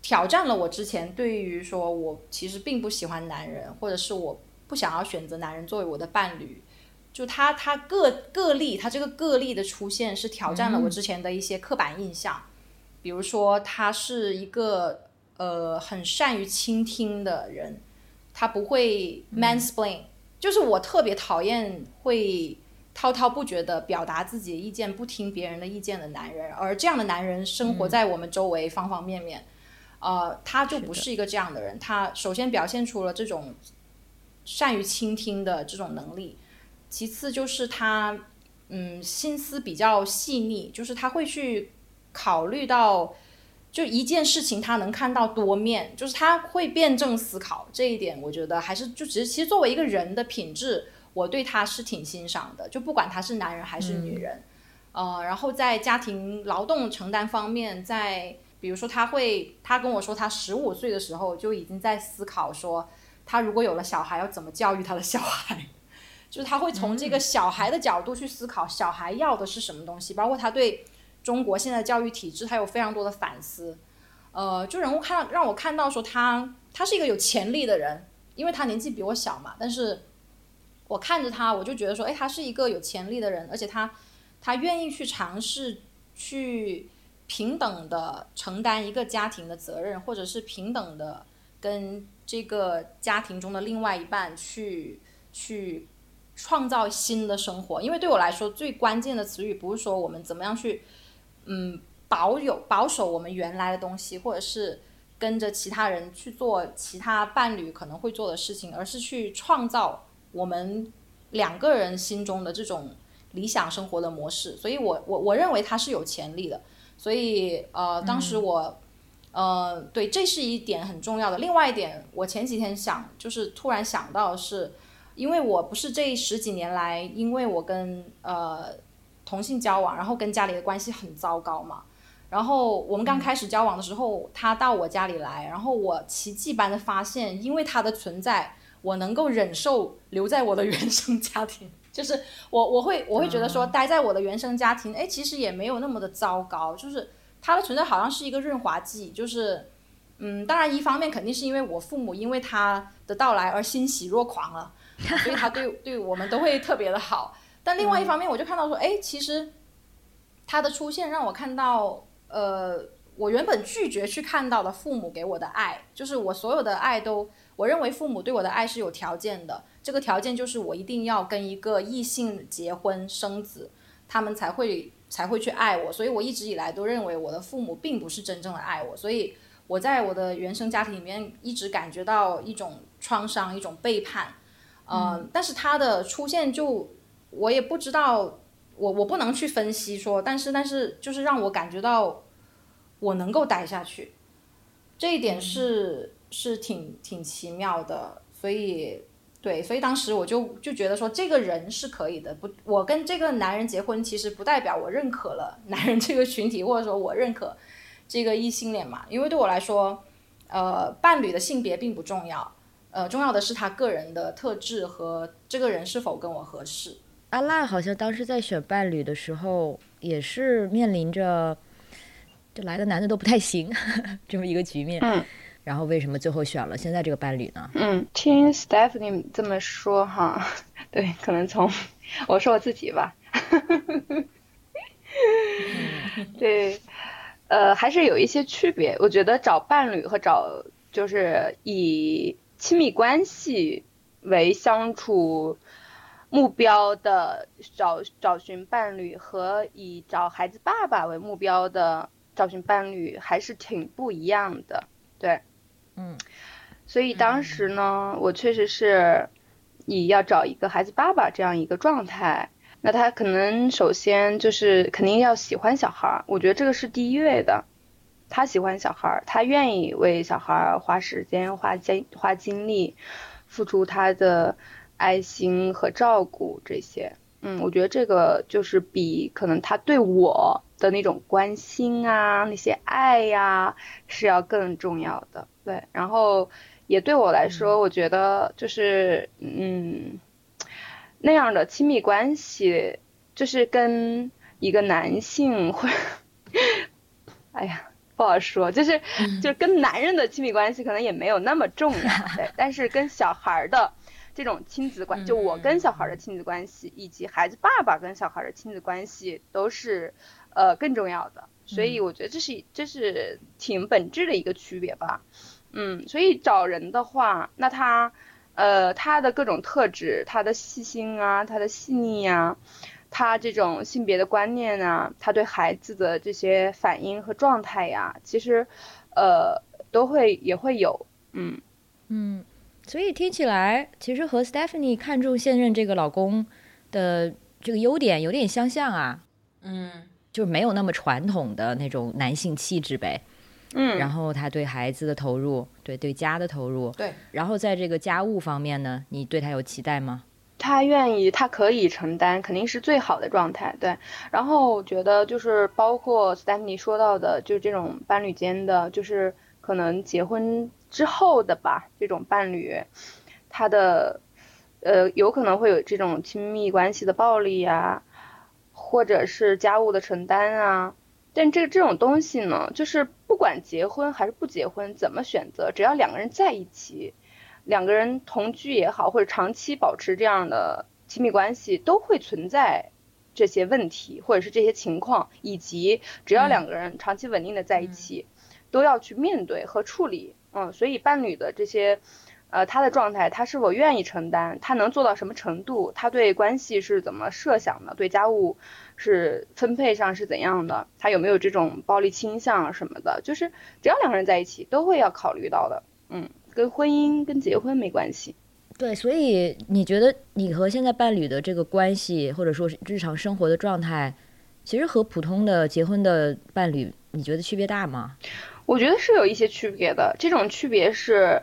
挑战了我之前对于说我其实并不喜欢男人，或者是我不想要选择男人作为我的伴侣。就他他个个例，他这个个例的出现是挑战了我之前的一些刻板印象，比如说他是一个呃很善于倾听的人，他不会 mansplain，就是我特别讨厌会滔滔不绝的表达自己的意见，不听别人的意见的男人，而这样的男人生活在我们周围方方面面，呃，他就不是一个这样的人，他首先表现出了这种善于倾听的这种能力。其次就是他，嗯，心思比较细腻，就是他会去考虑到，就一件事情他能看到多面，就是他会辩证思考这一点，我觉得还是就只是其实作为一个人的品质，我对他是挺欣赏的，就不管他是男人还是女人，呃，然后在家庭劳动承担方面，在比如说他会，他跟我说他十五岁的时候就已经在思考说，他如果有了小孩要怎么教育他的小孩。就是他会从这个小孩的角度去思考，小孩要的是什么东西，包括他对中国现在教育体制，他有非常多的反思。呃，就人物看到让我看到说他他是一个有潜力的人，因为他年纪比我小嘛，但是我看着他，我就觉得说，哎，他是一个有潜力的人，而且他他愿意去尝试去平等的承担一个家庭的责任，或者是平等的跟这个家庭中的另外一半去去。创造新的生活，因为对我来说，最关键的词语不是说我们怎么样去，嗯，保有保守我们原来的东西，或者是跟着其他人去做其他伴侣可能会做的事情，而是去创造我们两个人心中的这种理想生活的模式。所以，我我我认为它是有潜力的。所以，呃，当时我，呃，对，这是一点很重要的。另外一点，我前几天想，就是突然想到是。因为我不是这十几年来，因为我跟呃同性交往，然后跟家里的关系很糟糕嘛。然后我们刚开始交往的时候，他到我家里来，然后我奇迹般的发现，因为他的存在，我能够忍受留在我的原生家庭。就是我我会我会觉得说，待在我的原生家庭，哎，其实也没有那么的糟糕。就是他的存在好像是一个润滑剂。就是嗯，当然一方面肯定是因为我父母因为他的到来而欣喜若狂了。所以他对 对我们都会特别的好，但另外一方面，我就看到说，哎，其实他的出现让我看到，呃，我原本拒绝去看到的父母给我的爱，就是我所有的爱都，我认为父母对我的爱是有条件的，这个条件就是我一定要跟一个异性结婚生子，他们才会才会去爱我，所以我一直以来都认为我的父母并不是真正的爱我，所以我在我的原生家庭里面一直感觉到一种创伤，一种背叛。嗯，但是他的出现就我也不知道，我我不能去分析说，但是但是就是让我感觉到我能够待下去，这一点是是挺挺奇妙的，所以对，所以当时我就就觉得说这个人是可以的，不，我跟这个男人结婚其实不代表我认可了 男人这个群体，或者说我认可这个异性恋嘛，因为对我来说，呃，伴侣的性别并不重要。呃，重要的是他个人的特质和这个人是否跟我合适。阿赖好像当时在选伴侣的时候，也是面临着就来的男的都不太行 这么一个局面。嗯。然后为什么最后选了现在这个伴侣呢？嗯，听 Stephanie 这么说哈，对，可能从我说我自己吧。对，呃，还是有一些区别。我觉得找伴侣和找就是以。亲密关系为相处目标的找找寻伴侣和以找孩子爸爸为目标的找寻伴侣还是挺不一样的，对，嗯，所以当时呢，我确实是以要找一个孩子爸爸这样一个状态，那他可能首先就是肯定要喜欢小孩儿，我觉得这个是第一位的。他喜欢小孩儿，他愿意为小孩儿花时间、花精、花精力，付出他的爱心和照顾这些。嗯，我觉得这个就是比可能他对我的那种关心啊、那些爱呀是要更重要的。对，然后也对我来说，我觉得就是嗯那样的亲密关系，就是跟一个男性会，哎呀。不好说，就是就是跟男人的亲密关系可能也没有那么重要，对。但是跟小孩的这种亲子关，就我跟小孩的亲子关系，以及孩子爸爸跟小孩的亲子关系，都是呃更重要的。所以我觉得这是这是挺本质的一个区别吧。嗯，所以找人的话，那他呃他的各种特质，他的细心啊，他的细腻呀，他这种性别的观念啊，他对孩子的这些反应和状态呀，其实呃都会也会有。嗯嗯。所以听起来，其实和 Stephanie 看中现任这个老公的这个优点有点相像啊。嗯，就是没有那么传统的那种男性气质呗。嗯。然后他对孩子的投入，对对家的投入。对。然后在这个家务方面呢，你对他有期待吗？他愿意，他可以承担，肯定是最好的状态。对。然后我觉得就是包括 Stephanie 说到的，就是这种伴侣间的，就是可能结婚。之后的吧，这种伴侣，他的，呃，有可能会有这种亲密关系的暴力呀，或者是家务的承担啊。但这这种东西呢，就是不管结婚还是不结婚，怎么选择，只要两个人在一起，两个人同居也好，或者长期保持这样的亲密关系，都会存在这些问题，或者是这些情况，以及只要两个人长期稳定的在一起，都要去面对和处理。嗯，所以伴侣的这些，呃，他的状态，他是否愿意承担，他能做到什么程度，他对关系是怎么设想的，对家务是分配上是怎样的，他有没有这种暴力倾向什么的，就是只要两个人在一起，都会要考虑到的。嗯，跟婚姻跟结婚没关系。对，所以你觉得你和现在伴侣的这个关系，或者说是日常生活的状态，其实和普通的结婚的伴侣，你觉得区别大吗？我觉得是有一些区别的，这种区别是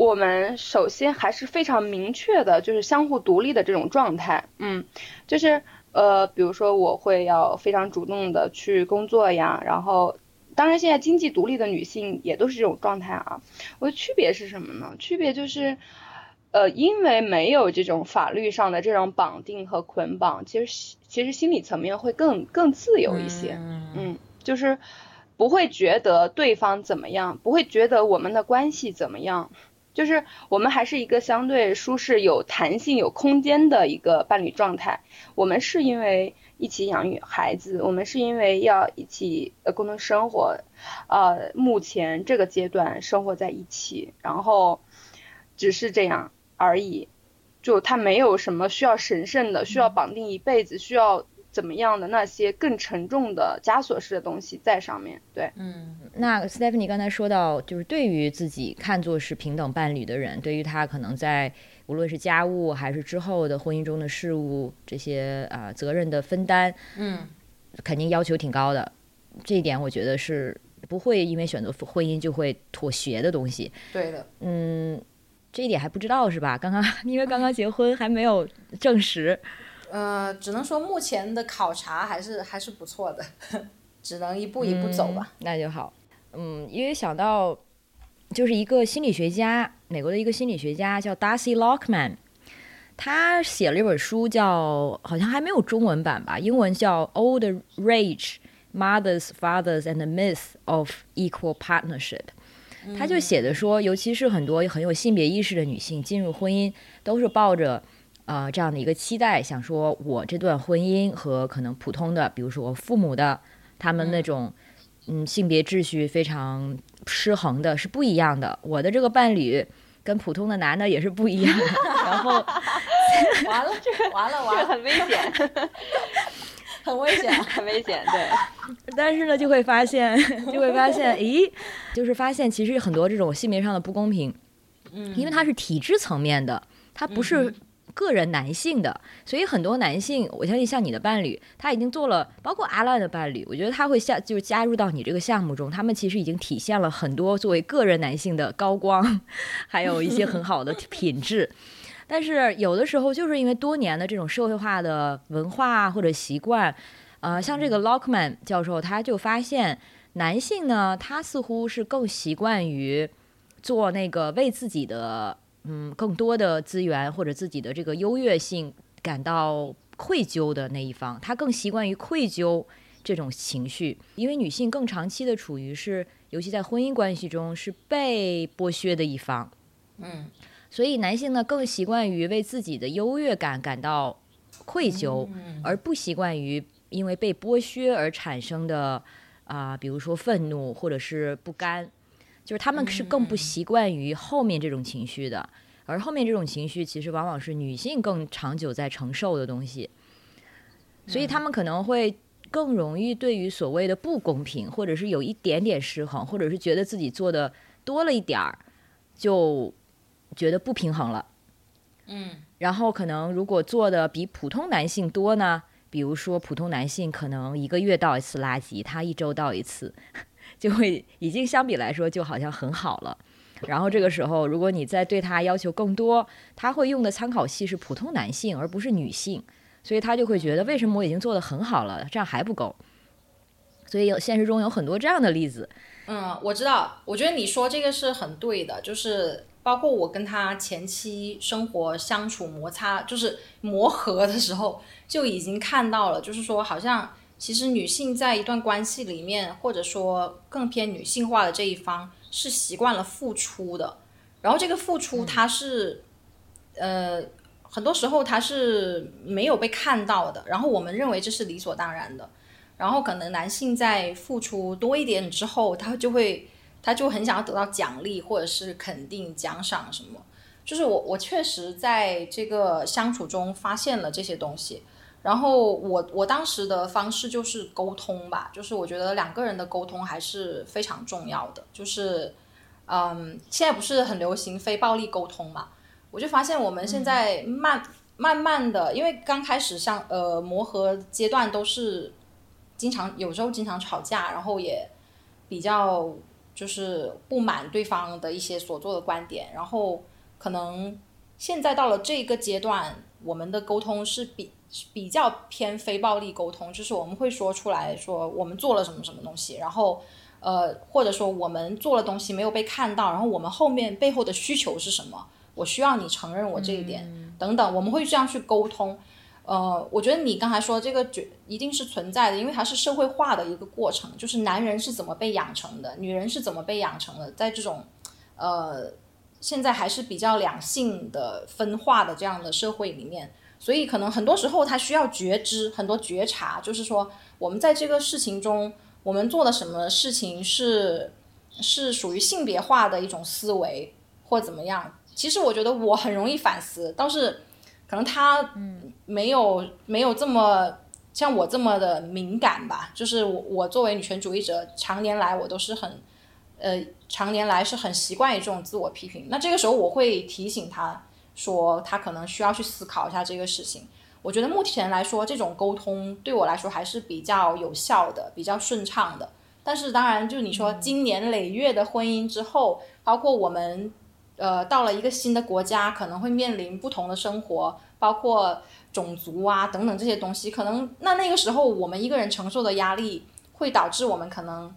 我们首先还是非常明确的，就是相互独立的这种状态。嗯，就是呃，比如说我会要非常主动的去工作呀，然后当然现在经济独立的女性也都是这种状态啊。我的区别是什么呢？区别就是呃，因为没有这种法律上的这种绑定和捆绑，其实其实心理层面会更更自由一些。嗯，就是。不会觉得对方怎么样，不会觉得我们的关系怎么样，就是我们还是一个相对舒适、有弹性、有空间的一个伴侣状态。我们是因为一起养育孩子，我们是因为要一起呃共同生活，呃，目前这个阶段生活在一起，然后只是这样而已，就他没有什么需要神圣的、需要绑定一辈子、需要。怎么样的那些更沉重的枷锁式的东西在上面对，嗯，那 Stephanie 刚才说到，就是对于自己看作是平等伴侣的人，对于他可能在无论是家务还是之后的婚姻中的事务这些啊责任的分担，嗯，肯定要求挺高的。这一点我觉得是不会因为选择婚姻就会妥协的东西。对的，嗯，这一点还不知道是吧？刚刚因为刚刚结婚还没有证实。呃，只能说目前的考察还是还是不错的，只能一步一步走吧。那就好。嗯，因为想到就是一个心理学家，美国的一个心理学家叫 Darcy Lockman，他写了一本书，叫好像还没有中文版吧，英文叫《Old Rage: Mothers, Fathers, and the Myth of Equal Partnership》。他就写的说，尤其是很多很有性别意识的女性进入婚姻，都是抱着。呃，这样的一个期待，想说我这段婚姻和可能普通的，比如说我父母的，他们那种，嗯，性别秩序非常失衡的，是不一样的。我的这个伴侣跟普通的男的也是不一样的。然后完了，这个完了，完了，很危险，很危险，很危险。对。但是呢，就会发现，就会发现，咦，就是发现其实很多这种性别上的不公平，嗯，因为它是体制层面的，它不是。个人男性的，所以很多男性，我相信像你的伴侣，他已经做了，包括阿兰的伴侣，我觉得他会下就是加入到你这个项目中，他们其实已经体现了很多作为个人男性的高光，还有一些很好的品质。但是有的时候就是因为多年的这种社会化的文化或者习惯，呃，像这个 Lockman 教授，他就发现男性呢，他似乎是更习惯于做那个为自己的。嗯，更多的资源或者自己的这个优越性感到愧疚的那一方，他更习惯于愧疚这种情绪，因为女性更长期的处于是，尤其在婚姻关系中是被剥削的一方。嗯，所以男性呢更习惯于为自己的优越感感到愧疚，而不习惯于因为被剥削而产生的啊、比如说愤怒或者是不甘，就是他们是更不习惯于后面这种情绪的，而后面这种情绪其实往往是女性更长久在承受的东西，所以他们可能会更容易对于所谓的不公平，或者是有一点点失衡，或者是觉得自己做的多了一点儿，就觉得不平衡了。嗯。然后可能如果做的比普通男性多呢，比如说普通男性可能一个月倒一次垃圾，他一周倒一次，就会已经相比来说就好像很好了。然后这个时候，如果你再对他要求更多，他会用的参考系是普通男性，而不是女性，所以他就会觉得为什么我已经做得很好了，这样还不够？所以有现实中有很多这样的例子，嗯，我知道，我觉得你说这个是很对的，就是包括我跟他前期生活相处摩擦，就是磨合的时候，就已经看到了，就是说好像其实女性在一段关系里面，或者说更偏女性化的这一方，是习惯了付出的，然后这个付出它是，呃，很多时候它是没有被看到的，然后我们认为这是理所当然的。然后可能男性在付出多一点之后，他就会他就很想要得到奖励或者是肯定、奖赏什么。就是我我确实在这个相处中发现了这些东西。然后我我当时的方式就是沟通吧，就是我觉得两个人的沟通还是非常重要的。就是嗯，现在不是很流行非暴力沟通嘛？我就发现我们现在慢、慢慢的，因为刚开始像呃磨合阶段都是。经常有时候经常吵架，然后也比较就是不满对方的一些所做的观点，然后可能现在到了这个阶段，我们的沟通是比比较偏非暴力沟通，就是我们会说出来说我们做了什么什么东西，然后呃或者说我们做了东西没有被看到，然后我们后面背后的需求是什么，我需要你承认我这一点、等等，我们会这样去沟通。呃，我觉得你刚才说这个绝一定是存在的，因为它是社会化的一个过程，就是男人是怎么被养成的，女人是怎么被养成的，在这种呃现在还是比较两性的分化的这样的社会里面，所以可能很多时候他需要觉知，很多觉察，就是说我们在这个事情中，我们做的什么事情是是属于性别化的一种思维或怎么样。其实我觉得我很容易反思，倒是。可能他没有没有这么像我这么的敏感吧，就是我我作为女权主义者，常年来我都是很，呃，常年来是很习惯于这种自我批评。那这个时候我会提醒他说，他可能需要去思考一下这个事情。我觉得目前来说，这种沟通对我来说还是比较有效的，比较顺畅的。但是当然，就你说经年累月的婚姻之后，包括我们。呃，到了一个新的国家，可能会面临不同的生活，包括种族啊等等这些东西。可能那那个时候，我们一个人承受的压力，会导致我们可能，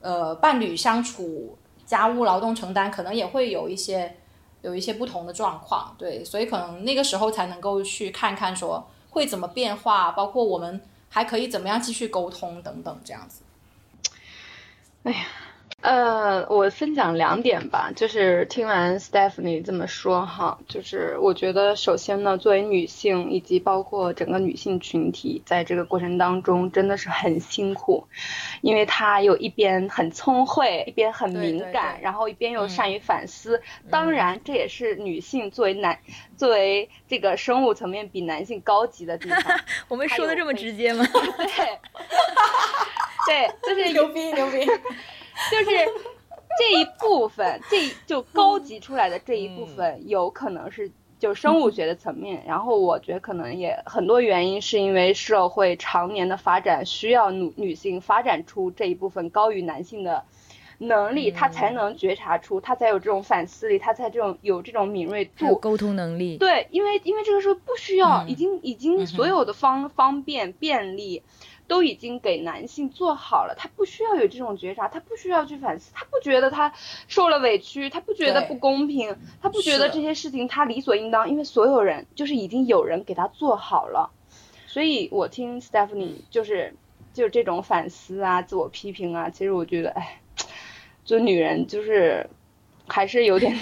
呃，伴侣相处、家务劳动承担，可能也会有一些有一些不同的状况。对，所以可能那个时候才能够去看看说会怎么变化，包括我们还可以怎么样继续沟通等等这样子。哎呀。呃，我分享两点吧，就是听完 Stephanie 这么说哈，就是我觉得首先呢，作为女性以及包括整个女性群体，在这个过程当中真的是很辛苦，因为她有一边很聪慧，一边很敏感，然后一边又善于反思。当然，这也是女性作为男，作为这个生物层面比男性高级的地方。我们说的这么直接吗？对，对，就是牛逼牛逼。就是这一部分，这就高级出来的这一部分，有可能是就生物学的层面。然后我觉得可能也很多原因是因为社会常年的发展需要女女性发展出这一部分高于男性的能力，她才能觉察出，她才有这种反思力，她才这种有这种敏锐度、沟通能力。对，因为因为这个时候不需要，已经已经所有的方方便便利。都已经给男性做好了，他不需要有这种觉察，他不需要去反思，他不觉得他受了委屈，他不觉得不公平，他不觉得这些事情他理所应当，因为所有人就是已经有人给他做好了。所以我听 Stephanie 就是就是这种反思啊，自我批评啊，其实我觉得，哎，就女人就是还是有点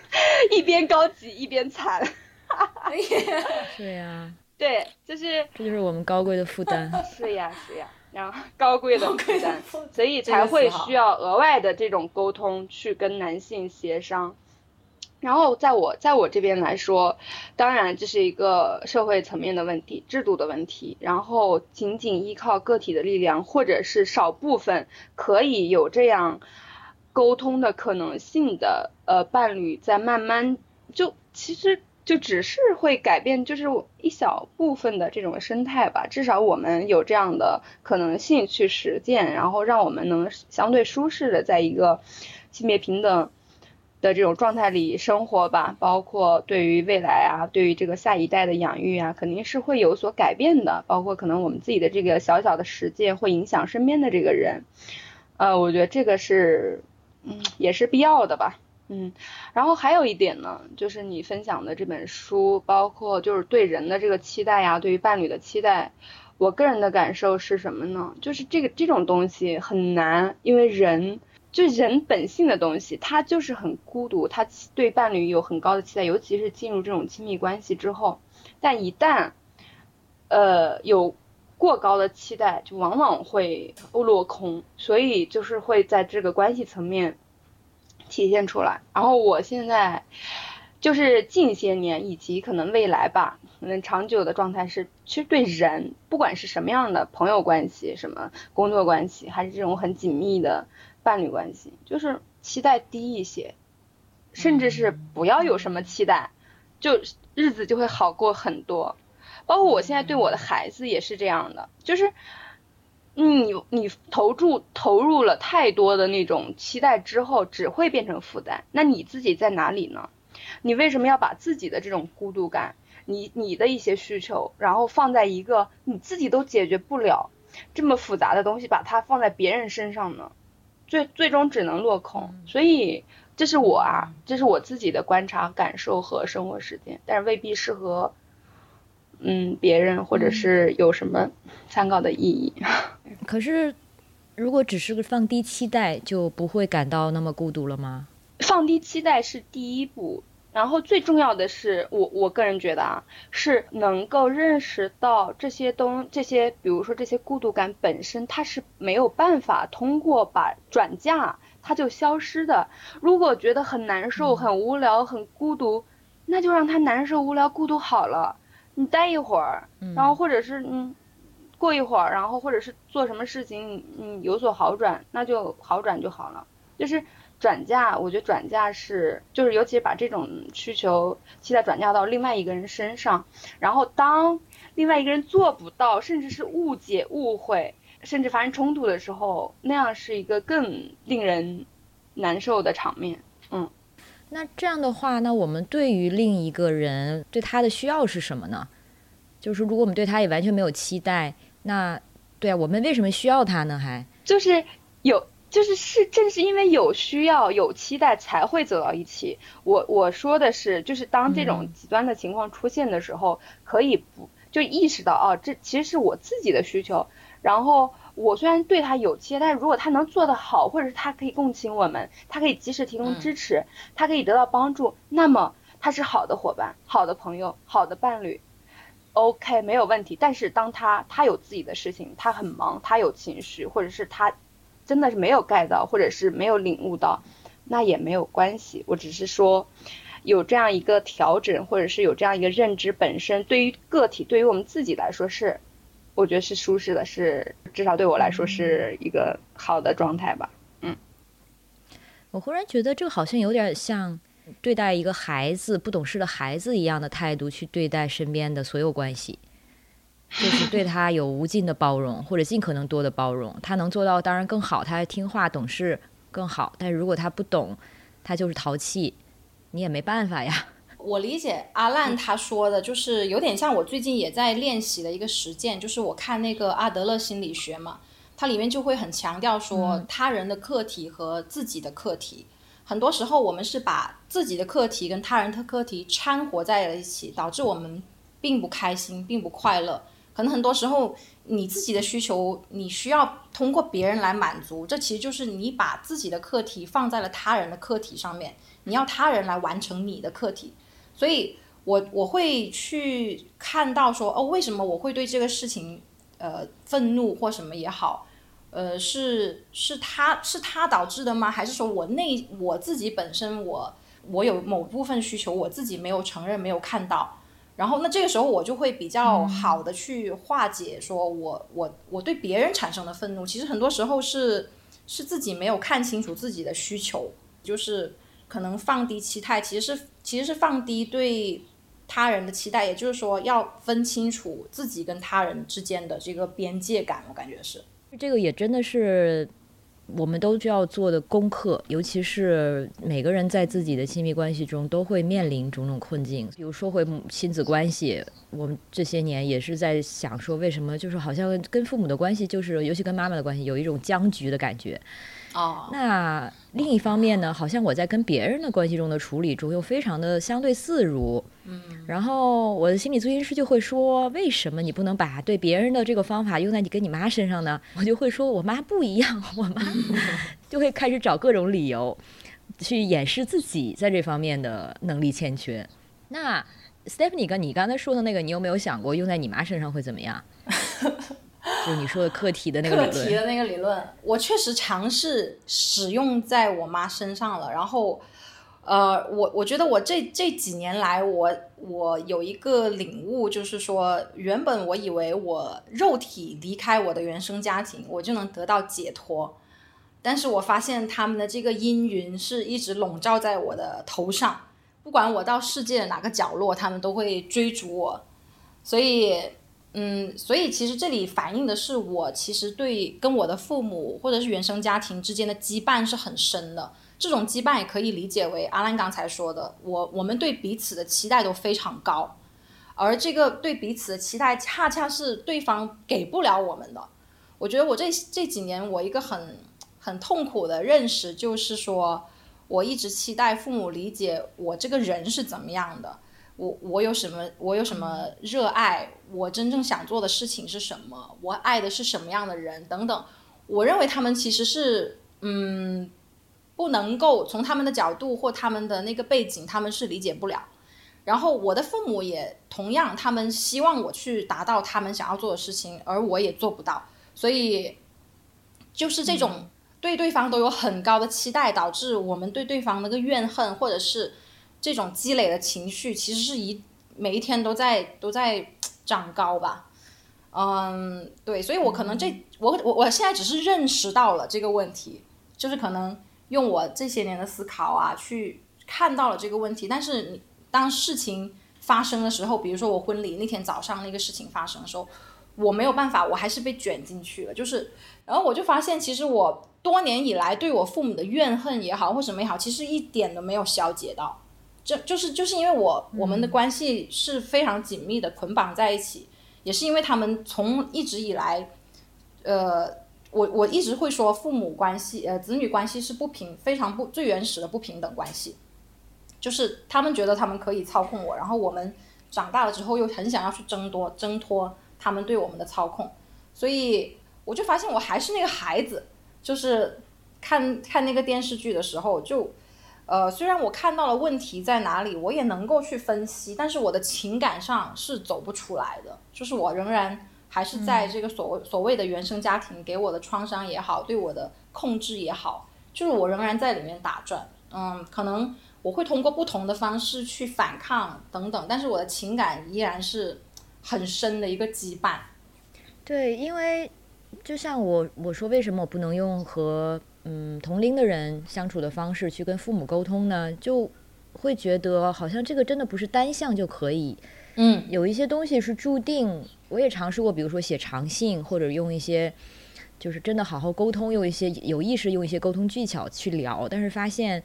一边高级一边惨。对呀，对，就是这就是我们高贵的负担。是呀，是呀，然后高贵的负担，所以才会需要额外的这种沟通去跟男性协商。然后在我在我这边来说，当然这是一个社会层面的问题、制度的问题。然后仅仅依靠个体的力量，或者是少部分可以有这样沟通的可能性的呃伴侣，在慢慢就其实就只是会改变，就是一小部分的这种生态吧。至少我们有这样的可能性去实践，然后让我们能相对舒适的在一个性别平等的这种状态里生活吧。包括对于未来啊，对于这个下一代的养育啊，肯定是会有所改变的。包括可能我们自己的这个小小的实践会影响身边的这个人。呃，我觉得这个是，嗯，也是必要的吧。嗯，然后还有一点呢，就是你分享的这本书，包括就是对人的这个期待呀，对于伴侣的期待，我个人的感受是什么呢？就是这个这种东西很难，因为人就人本性的东西，他就是很孤独，他对伴侣有很高的期待，尤其是进入这种亲密关系之后，但一旦呃有过高的期待，就往往会落空，所以就是会在这个关系层面体现出来。然后我现在就是近些年以及可能未来吧，可能长久的状态是，其实对人，不管是什么样的朋友关系、什么工作关系，还是这种很紧密的伴侣关系，就是期待低一些，甚至是不要有什么期待，就日子就会好过很多。包括我现在对我的孩子也是这样的，就是。你你投注投入了太多的那种期待之后，只会变成负担。那你自己在哪里呢？你为什么要把自己的这种孤独感，你你的一些需求，然后放在一个你自己都解决不了这么复杂的东西，把它放在别人身上呢？最最终只能落空。所以这是我啊，这是我自己的观察、感受和生活实践，但是未必适合嗯别人，或者是有什么参考的意义。可是，如果只是个放低期待，就不会感到那么孤独了吗？放低期待是第一步，然后最重要的是，我我个人觉得啊，是能够认识到这些东这些，比如说这些孤独感本身，它是没有办法通过把转嫁它就消失的。如果觉得很难受、很无聊、很孤独，那就让它难受、无聊、孤独好了，你待一会儿，然后或者是嗯。过一会儿，然后或者是做什么事情，嗯，有所好转，那就好转就好了。就是转嫁，我觉得转嫁是，就是尤其是把这种需求期待转嫁到另外一个人身上，然后当另外一个人做不到，甚至是误解、误会，甚至发生冲突的时候，那样是一个更令人难受的场面。嗯，那这样的话，那我们对于另一个人对他的需要是什么呢？就是如果我们对他也完全没有期待。那，对啊，我们为什么需要他呢？还就是有，就是是正是因为有需要、有期待才会走到一起。我我说的是，就是当这种极端的情况出现的时候，可以不就意识到哦，这其实是我自己的需求。然后我虽然对他有期待，但是如果他能做得好，或者是他可以共情我们，他可以及时提供支持，他可以得到帮助，那么他是好的伙伴、好的朋友、好的伴侣。OK，没有问题。但是当他他有自己的事情，他很忙，他有情绪，或者是他真的是没有 get 到，或者是没有领悟到，那也没有关系。我只是说有这样一个调整，或者是有这样一个认知本身，对于个体，对于我们自己来说是，我觉得是舒适的，是至少对我来说是一个好的状态吧。嗯，我忽然觉得这个好像有点像。对待一个孩子不懂事的孩子一样的态度去对待身边的所有关系，就是对他有无尽的包容，或者尽可能多的包容。他能做到当然更好，他听话懂事更好。但如果他不懂，他就是淘气，你也没办法呀。我理解阿烂他说的，就是有点像我最近也在练习的一个实践，就是我看那个阿德勒心理学嘛，它里面就会很强调说他人的课题和自己的课题。很多时候，我们是把自己的课题跟他人的课题掺和在了一起，导致我们并不开心，并不快乐。可能很多时候你自己的需求，你需要通过别人来满足，这其实就是你把自己的课题放在了他人的课题上面，你要他人来完成你的课题，所以我我会去看到说，哦，为什么我会对这个事情呃愤怒或什么也好。呃，是是他是他导致的吗？还是说我内我自己本身我我有某部分需求，我自己没有承认，没有看到，然后那这个时候我就会比较好的去化解，说我我我对别人产生的愤怒，其实很多时候是是自己没有看清楚自己的需求，就是可能放低期待，其实是其实是放低对他人的期待，也就是说要分清楚自己跟他人之间的这个边界感，我感觉是。这个也真的是我们都需要做的功课，尤其是每个人在自己的亲密关系中都会面临种种困境。比如说回亲子关系，我们这些年也是在想说，为什么就是好像跟父母的关系，就是尤其跟妈妈的关系，有一种僵局的感觉。哦，那另一方面呢，好像我在跟别人的关系中的处理中又非常的相对自如，嗯，然后我的心理咨询师就会说，为什么你不能把对别人的这个方法用在你跟你妈身上呢？我就会说我妈不一样，我妈 就会开始找各种理由去掩饰自己在这方面的能力欠缺。那 Stephanie 哥，你刚才说的那个，你有没有想过用在你妈身上会怎么样？就你说的课题的那个课题的那个理论，我确实尝试使用在我妈身上了。然后，呃，我我觉得我这这几年来，我我有一个领悟，就是说，原本我以为我肉体离开我的原生家庭，我就能得到解脱，但是我发现他们的这个阴云是一直笼罩在我的头上，不管我到世界的哪个角落，他们都会追逐我，所以。嗯，所以其实这里反映的是我其实对跟我的父母或者是原生家庭之间的羁绊是很深的。这种羁绊也可以理解为阿兰刚才说的，我我们对彼此的期待都非常高，而这个对彼此的期待恰恰是对方给不了我们的。我觉得我这这几年我一个很很痛苦的认识就是说，我一直期待父母理解我这个人是怎么样的。我我有什么？我有什么热爱？我真正想做的事情是什么？我爱的是什么样的人？等等。我认为他们其实是，嗯，不能够从他们的角度或他们的那个背景，他们是理解不了。然后我的父母也同样，他们希望我去达到他们想要做的事情，而我也做不到。所以，就是这种对对方都有很高的期待，导致我们对对方那个怨恨，或者是。这种积累的情绪，其实是一每一天都在都在长高吧，嗯，对，所以我可能这我我我现在只是认识到了这个问题，就是可能用我这些年的思考啊，去看到了这个问题。但是你当事情发生的时候，比如说我婚礼那天早上那个事情发生的时候，我没有办法，我还是被卷进去了。就是，然后我就发现，其实我多年以来对我父母的怨恨也好，或什么也好，其实一点都没有消解到。就就是就是因为我我们的关系是非常紧密的捆绑在一起，也是因为他们从一直以来，呃，我我一直会说父母关系呃子女关系是不平非常不最原始的不平等关系，就是他们觉得他们可以操控我，然后我们长大了之后又很想要去争夺挣脱他们对我们的操控，所以我就发现我还是那个孩子，就是看看那个电视剧的时候就。呃，虽然我看到了问题在哪里，我也能够去分析，但是我的情感上是走不出来的。就是我仍然还是在这个所谓所谓的原生家庭给我的创伤也好，对我的控制也好，就是我仍然在里面打转。嗯，可能我会通过不同的方式去反抗等等，但是我的情感依然是很深的一个羁绊。对，因为就像我我说，为什么我不能用和。嗯，同龄的人相处的方式去跟父母沟通呢，就会觉得好像这个真的不是单向就可以。嗯，有一些东西是注定。我也尝试过，比如说写长信，或者用一些就是真的好好沟通，用一些有意识用一些沟通技巧去聊，但是发现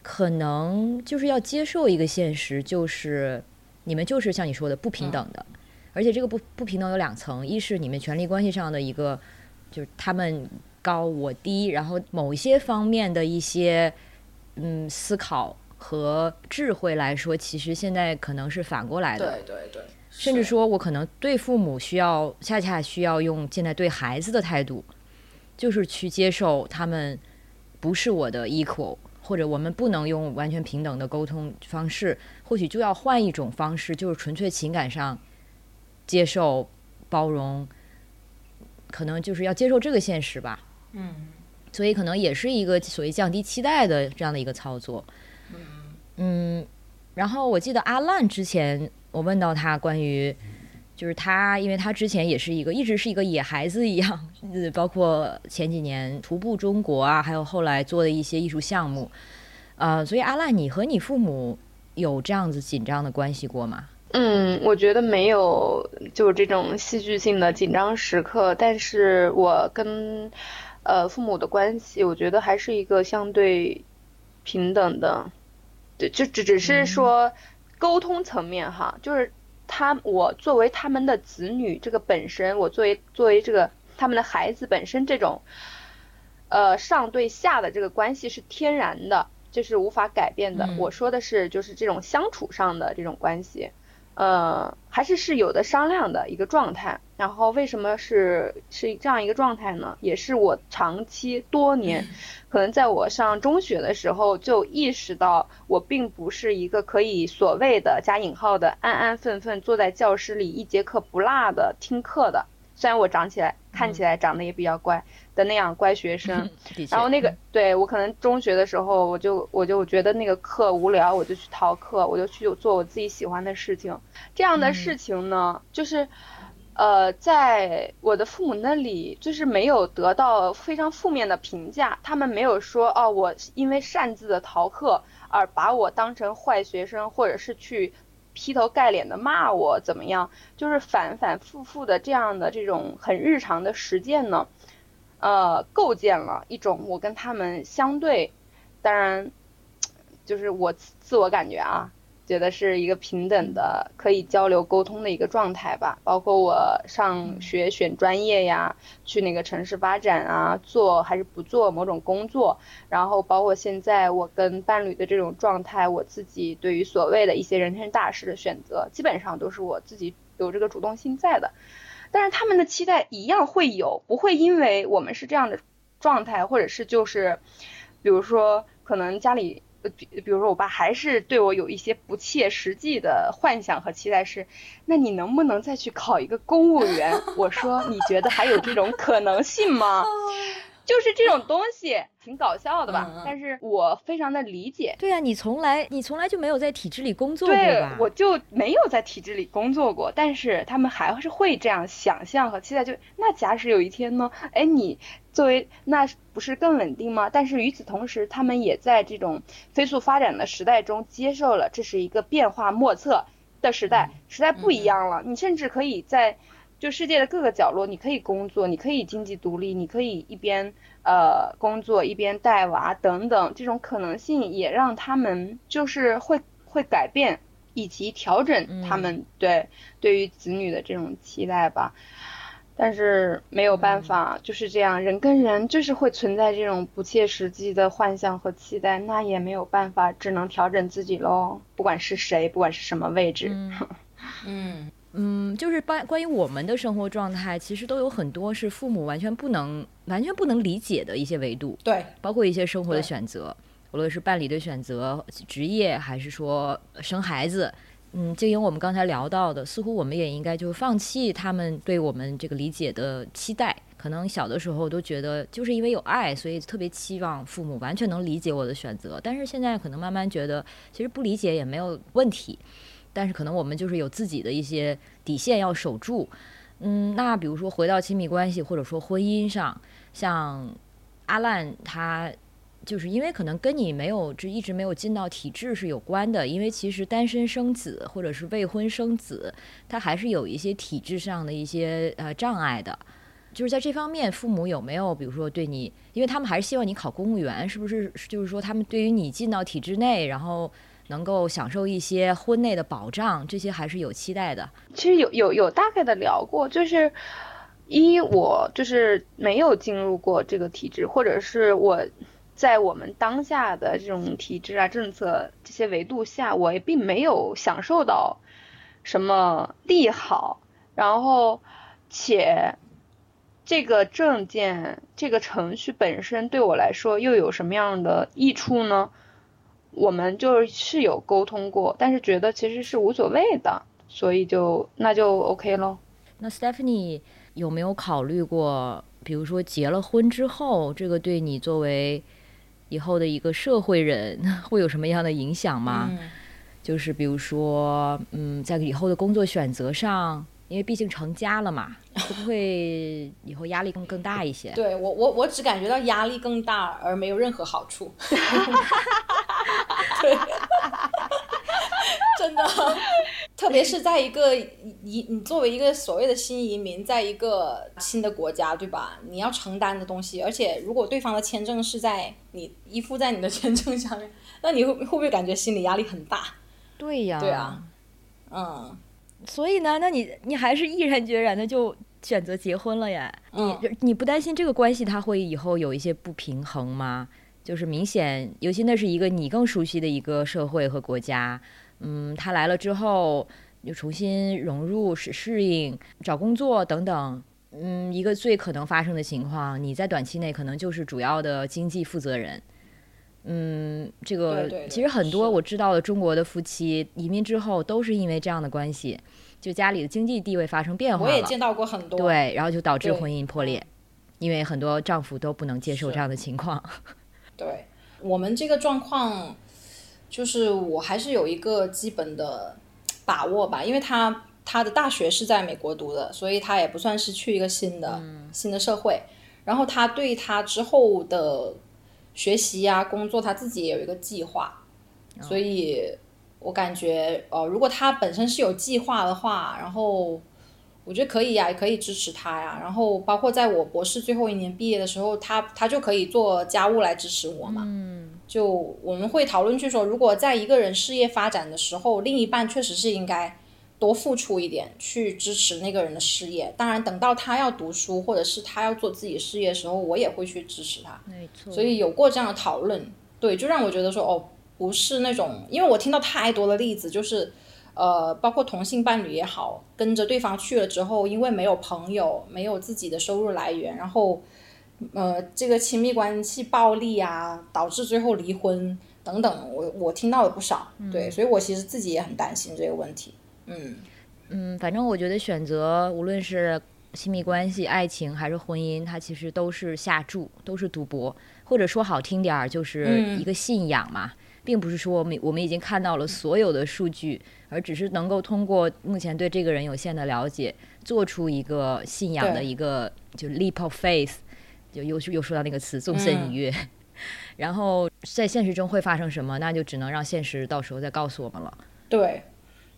可能就是要接受一个现实，就是你们就是像你说的不平等的，而且这个不不平等有两层，一是你们权力关系上的一个，就是他们。高我低，然后某一些方面的一些嗯思考和智慧来说，其实现在可能是反过来的。对对对。甚至说我可能对父母需要恰恰需要用现在对孩子的态度，就是去接受他们不是我的 equal，或者我们不能用完全平等的沟通方式，或许就要换一种方式，就是纯粹情感上接受、包容，可能就是要接受这个现实吧。嗯，所以可能也是一个所谓降低期待的这样的一个操作。嗯，然后我记得阿烂之前我问到他关于，就是他，因为他之前也是一个一直是一个野孩子一样，包括前几年徒步中国啊，还有后来做的一些艺术项目，呃，所以阿烂，你和你父母有这样子紧张的关系过吗？嗯，我觉得没有，就是这种戏剧性的紧张时刻。但是我跟呃父母的关系，我觉得还是一个相对平等的，对，就只只是说沟通层面哈，就是他我作为他们的子女这个本身，我作为作为这个他们的孩子本身这种，呃上对下的这个关系是天然的，这是无法改变的。嗯我说的是就是这种相处上的这种关系。呃，还是是有的商量的一个状态。然后为什么是是这样一个状态呢？也是我长期多年，可能在我上中学的时候就意识到，我并不是一个可以所谓的加引号的安安分分坐在教室里一节课不落的听课的。虽然我长起来看起来长得也比较乖的那样乖学生，然后那个对我可能中学的时候，我就我就觉得那个课无聊，我就去逃课，我就去做我自己喜欢的事情。这样的事情呢，就是呃，在我的父母那里，就是没有得到非常负面的评价，他们没有说哦，我因为擅自的逃课而把我当成坏学生，或者是去劈头盖脸的骂我怎么样，就是反反复复的这样的这种很日常的实践呢。呃，构建了一种我跟他们相对，当然，就是我自自我感觉啊，觉得是一个平等的、可以交流沟通的一个状态吧。包括我上学选专业呀，去哪个城市发展啊，做还是不做某种工作，然后包括现在我跟伴侣的这种状态，我自己对于所谓的一些人生大事的选择，基本上都是我自己有这个主动性在的。但是他们的期待一样会有，不会因为我们是这样的状态，或者是就是，比如说可能家里，比比如说我爸还是对我有一些不切实际的幻想和期待是，那你能不能再去考一个公务员？我说你觉得还有这种可能性吗？就是这种东西挺搞笑的吧，但是我非常的理解，对啊，你从来你从来就没有在体制里工作过对吧？，我就没有在体制里工作过，但是他们还是会这样想象和期待，就那假使有一天呢，哎，你作为那不是更稳定吗？但是与此同时，他们也在这种飞速发展的时代中接受了这是一个变化莫测的时代，时代不一样了，你甚至可以在。就世界的各个角落，你可以工作，你可以经济独立，你可以一边呃工作一边带娃等等，这种可能性也让他们就是会会改变以及调整他们对、对于子女的这种期待吧。但是没有办法，就是这样，人跟人就是会存在这种不切实际的幻想和期待，那也没有办法，只能调整自己喽。不管是谁，不管是什么位置，嗯嗯嗯，就是关关于我们的生活状态，其实都有很多是父母完全不能完全不能理解的一些维度，对，包括一些生活的选择，无论是伴侣的选择、职业，还是说生孩子。嗯，就因为我们刚才聊到的，似乎我们也应该就放弃他们对我们这个理解的期待。可能小的时候都觉得，就是因为有爱，所以特别期望父母完全能理解我的选择。但是现在可能慢慢觉得，其实不理解也没有问题。但是可能我们就是有自己的一些底线要守住。嗯，那比如说回到亲密关系或者说婚姻上，像阿烂他就是因为可能跟你没有这一直没有进到体制是有关的，因为其实单身生子或者是未婚生子，他还是有一些体制上的一些呃障碍的。就是在这方面，父母有没有比如说对你，因为他们还是希望你考公务员，是不是？就是说他们对于你进到体制内，然后能够享受一些婚内的保障，这些还是有期待的。其实有有有大概的聊过，就是一我就是没有进入过这个体制，或者是我在我们当下的这种体制啊、政策这些维度下，我也并没有享受到什么利好，然后且这个证件这个程序本身对我来说又有什么样的益处呢？我们就是有沟通过，但是觉得其实是无所谓的，所以就那就 OK 咯。那 Stephanie 有没有考虑过，比如说结了婚之后，这个对你作为以后的一个社会人会有什么样的影响吗？就是比如说，嗯，在以后的工作选择上，因为毕竟成家了嘛，会不会以后压力更更大一些？对我，我我只感觉到压力更大，而没有任何好处。对，真的，特别是在一个移，你作为一个所谓的新移民，在一个新的国家，对吧？你要承担的东西，而且如果对方的签证是在你依附在你的签证下面，那你会会不会感觉心理压力很大？对呀，对啊，嗯，所以呢，那你你还是毅然决然的就选择结婚了呀？你你不担心这个关系它会以后有一些不平衡吗？就是明显，尤其那是一个你更熟悉的一个社会和国家，嗯，他来了之后又重新融入、适适应、找工作等等，嗯，一个最可能发生的情况，你在短期内可能就是主要的经济负责人，嗯，这个其实很多我知道的中国的夫妻移民之后都是因为这样的关系，就家里的经济地位发生变化了，我也见到过很多，对，然后就导致婚姻破裂，因为很多丈夫都不能接受这样的情况。对我们这个状况，就是我还是有一个基本的把握吧，因为他他的大学是在美国读的，所以他也不算是去一个新的新的社会。然后他对他之后的学习呀、工作，他自己也有一个计划，所以我感觉，呃，如果他本身是有计划的话，然后。我觉得可以呀，也可以支持他呀。然后包括在我博士最后一年毕业的时候，他他就可以做家务来支持我嘛。嗯。就我们会讨论去说，如果在一个人事业发展的时候，另一半确实是应该多付出一点去支持那个人的事业。当然，等到他要读书或者是他要做自己事业的时候，我也会去支持他。没错。所以有过这样的讨论，对，就让我觉得说，哦，不是那种，因为我听到太多的例子，就是。呃，包括同性伴侣也好，跟着对方去了之后，因为没有朋友，没有自己的收入来源，然后，呃，这个亲密关系暴力啊，导致最后离婚等等，我我听到了不少，对，所以我其实自己也很担心这个问题。嗯。嗯，反正我觉得选择无论是亲密关系、爱情还是婚姻，它其实都是下注，都是赌博，或者说好听点儿，就是一个信仰嘛。并不是说我们我们已经看到了所有的数据，而只是能够通过目前对这个人有限的了解，做出一个信仰的一个就 leap of faith，就又又说到那个词纵身一跃，然后在现实中会发生什么，那就只能让现实到时候再告诉我们了。对，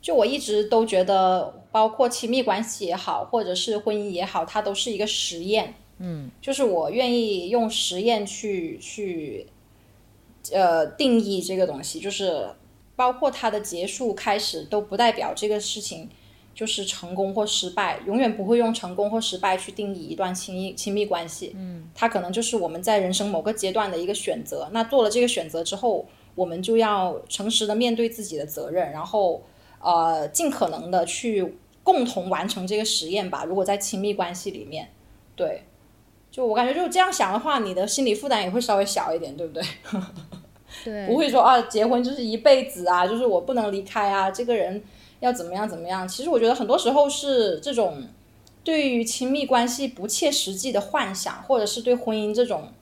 就我一直都觉得，包括亲密关系也好，或者是婚姻也好，它都是一个实验。嗯，就是我愿意用实验去去。呃，定义这个东西，就是包括它的结束、开始，都不代表这个事情就是成功或失败，永远不会用成功或失败去定义一段亲密亲密关系。嗯，它可能就是我们在人生某个阶段的一个选择。那做了这个选择之后，我们就要诚实的面对自己的责任，然后呃，尽可能的去共同完成这个实验吧。如果在亲密关系里面，对。就我感觉，就这样想的话，你的心理负担也会稍微小一点，对不对？对，不会说啊，结婚就是一辈子啊，就是我不能离开啊，这个人要怎么样怎么样。其实我觉得很多时候是这种对于亲密关系不切实际的幻想，或者是对婚姻这种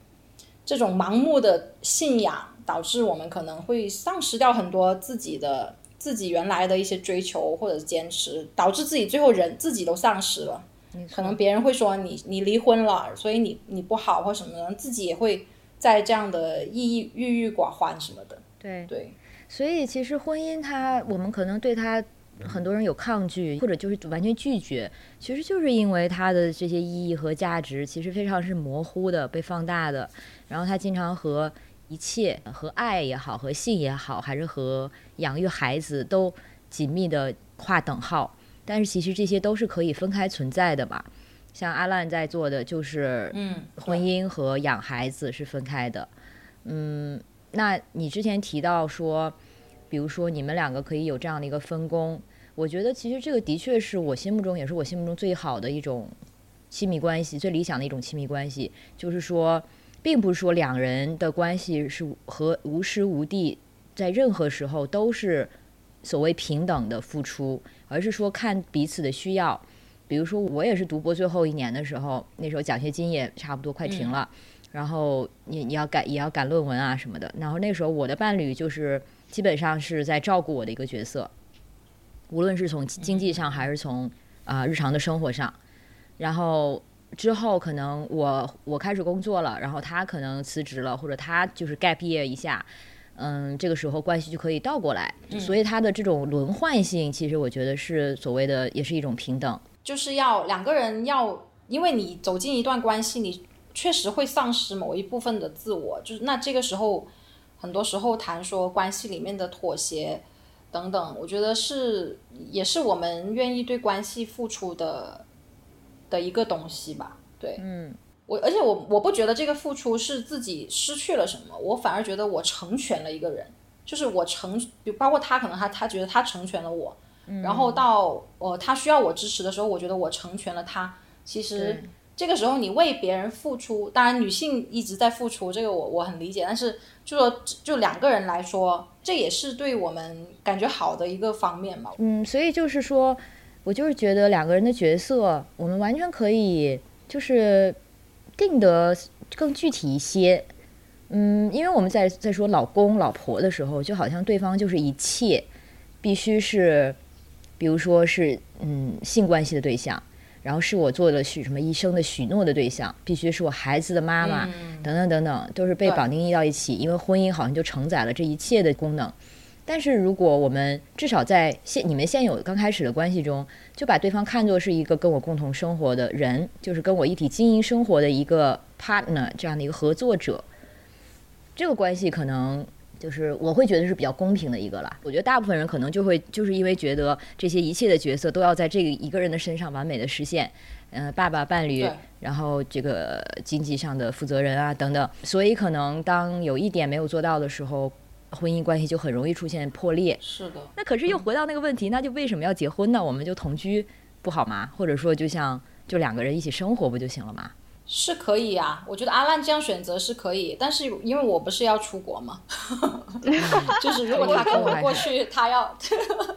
这种盲目的信仰，导致我们可能会丧失掉很多自己的自己原来的一些追求或者是坚持，导致自己最后人自己都丧失了。可能别人会说你你离婚了，所以你你不好或什么的，自己也会在这样的抑郁郁寡欢什么的。对对，所以其实婚姻它，我们可能对它很多人有抗拒，或者就是完全拒绝，其实就是因为它的这些意义和价值其实非常是模糊的、被放大的，然后它经常和一切和爱也好、和性也好，还是和养育孩子都紧密的划等号。但是其实这些都是可以分开存在的嘛，像阿烂在做的就是，嗯，婚姻和养孩子是分开的，嗯，那你之前提到说，比如说你们两个可以有这样的一个分工，我觉得其实这个的确是我心目中也是我心目中最好的一种亲密关系，最理想的一种亲密关系，就是说，并不是说两人的关系是和无时无地在任何时候都是所谓平等的付出，而是说看彼此的需要。比如说，我也是读博最后一年的时候，那时候奖学金也差不多快停了，然后你你要赶也要赶论文啊什么的。然后那时候我的伴侣就是基本上是在照顾我的一个角色，无论是从经济上还是从啊、日常的生活上。然后之后可能我我开始工作了，然后他可能辞职了，或者他就是 gap year 一下，嗯，这个时候关系就可以倒过来。所以他的这种轮换性，其实我觉得是所谓的也是一种平等。就是要两个人要，因为你走进一段关系，你确实会丧失某一部分的自我，就是那这个时候，很多时候谈说关系里面的妥协等等，我觉得是也是我们愿意对关系付出的的一个东西吧。对，嗯，我而且我我不觉得这个付出是自己失去了什么，我反而觉得我成全了一个人，就是我成，比包括他可能他他觉得他成全了我。然后到呃他需要我支持的时候，我觉得我成全了他。其实这个时候你为别人付出，当然女性一直在付出，这个我我很理解。但是就说就两个人来说，这也是对我们感觉好的一个方面嘛。嗯，所以就是说，我就是觉得两个人的角色，我们完全可以就是定得更具体一些。嗯，因为我们在在说老公老婆的时候，就好像对方就是一切，必须是。比如说是嗯性关系的对象，然后是我做了许什么一生的许诺的对象，必须是我孩子的妈妈，等等等等，都是被绑定到一起，因为婚姻好像就承载了这一切的功能。但是如果我们至少在现你们现有刚开始的关系中，就把对方看作是一个跟我共同生活的人，就是跟我一起经营生活的一个 partner 这样的一个合作者，这个关系可能。就是我会觉得是比较公平的一个了。我觉得大部分人可能就会就是因为觉得这些一切的角色都要在这个一个人的身上完美的实现，嗯、呃，爸爸、伴侣，然后这个经济上的负责人啊等等，所以可能当有一点没有做到的时候，婚姻关系就很容易出现破裂。是的。那可是又回到那个问题，那就为什么要结婚呢？我们就同居不好吗？或者说就像就两个人一起生活不就行了吗？是可以啊，我觉得阿烂这样选择是可以，但是因为我不是要出国嘛，就是如果他跟我过去，他要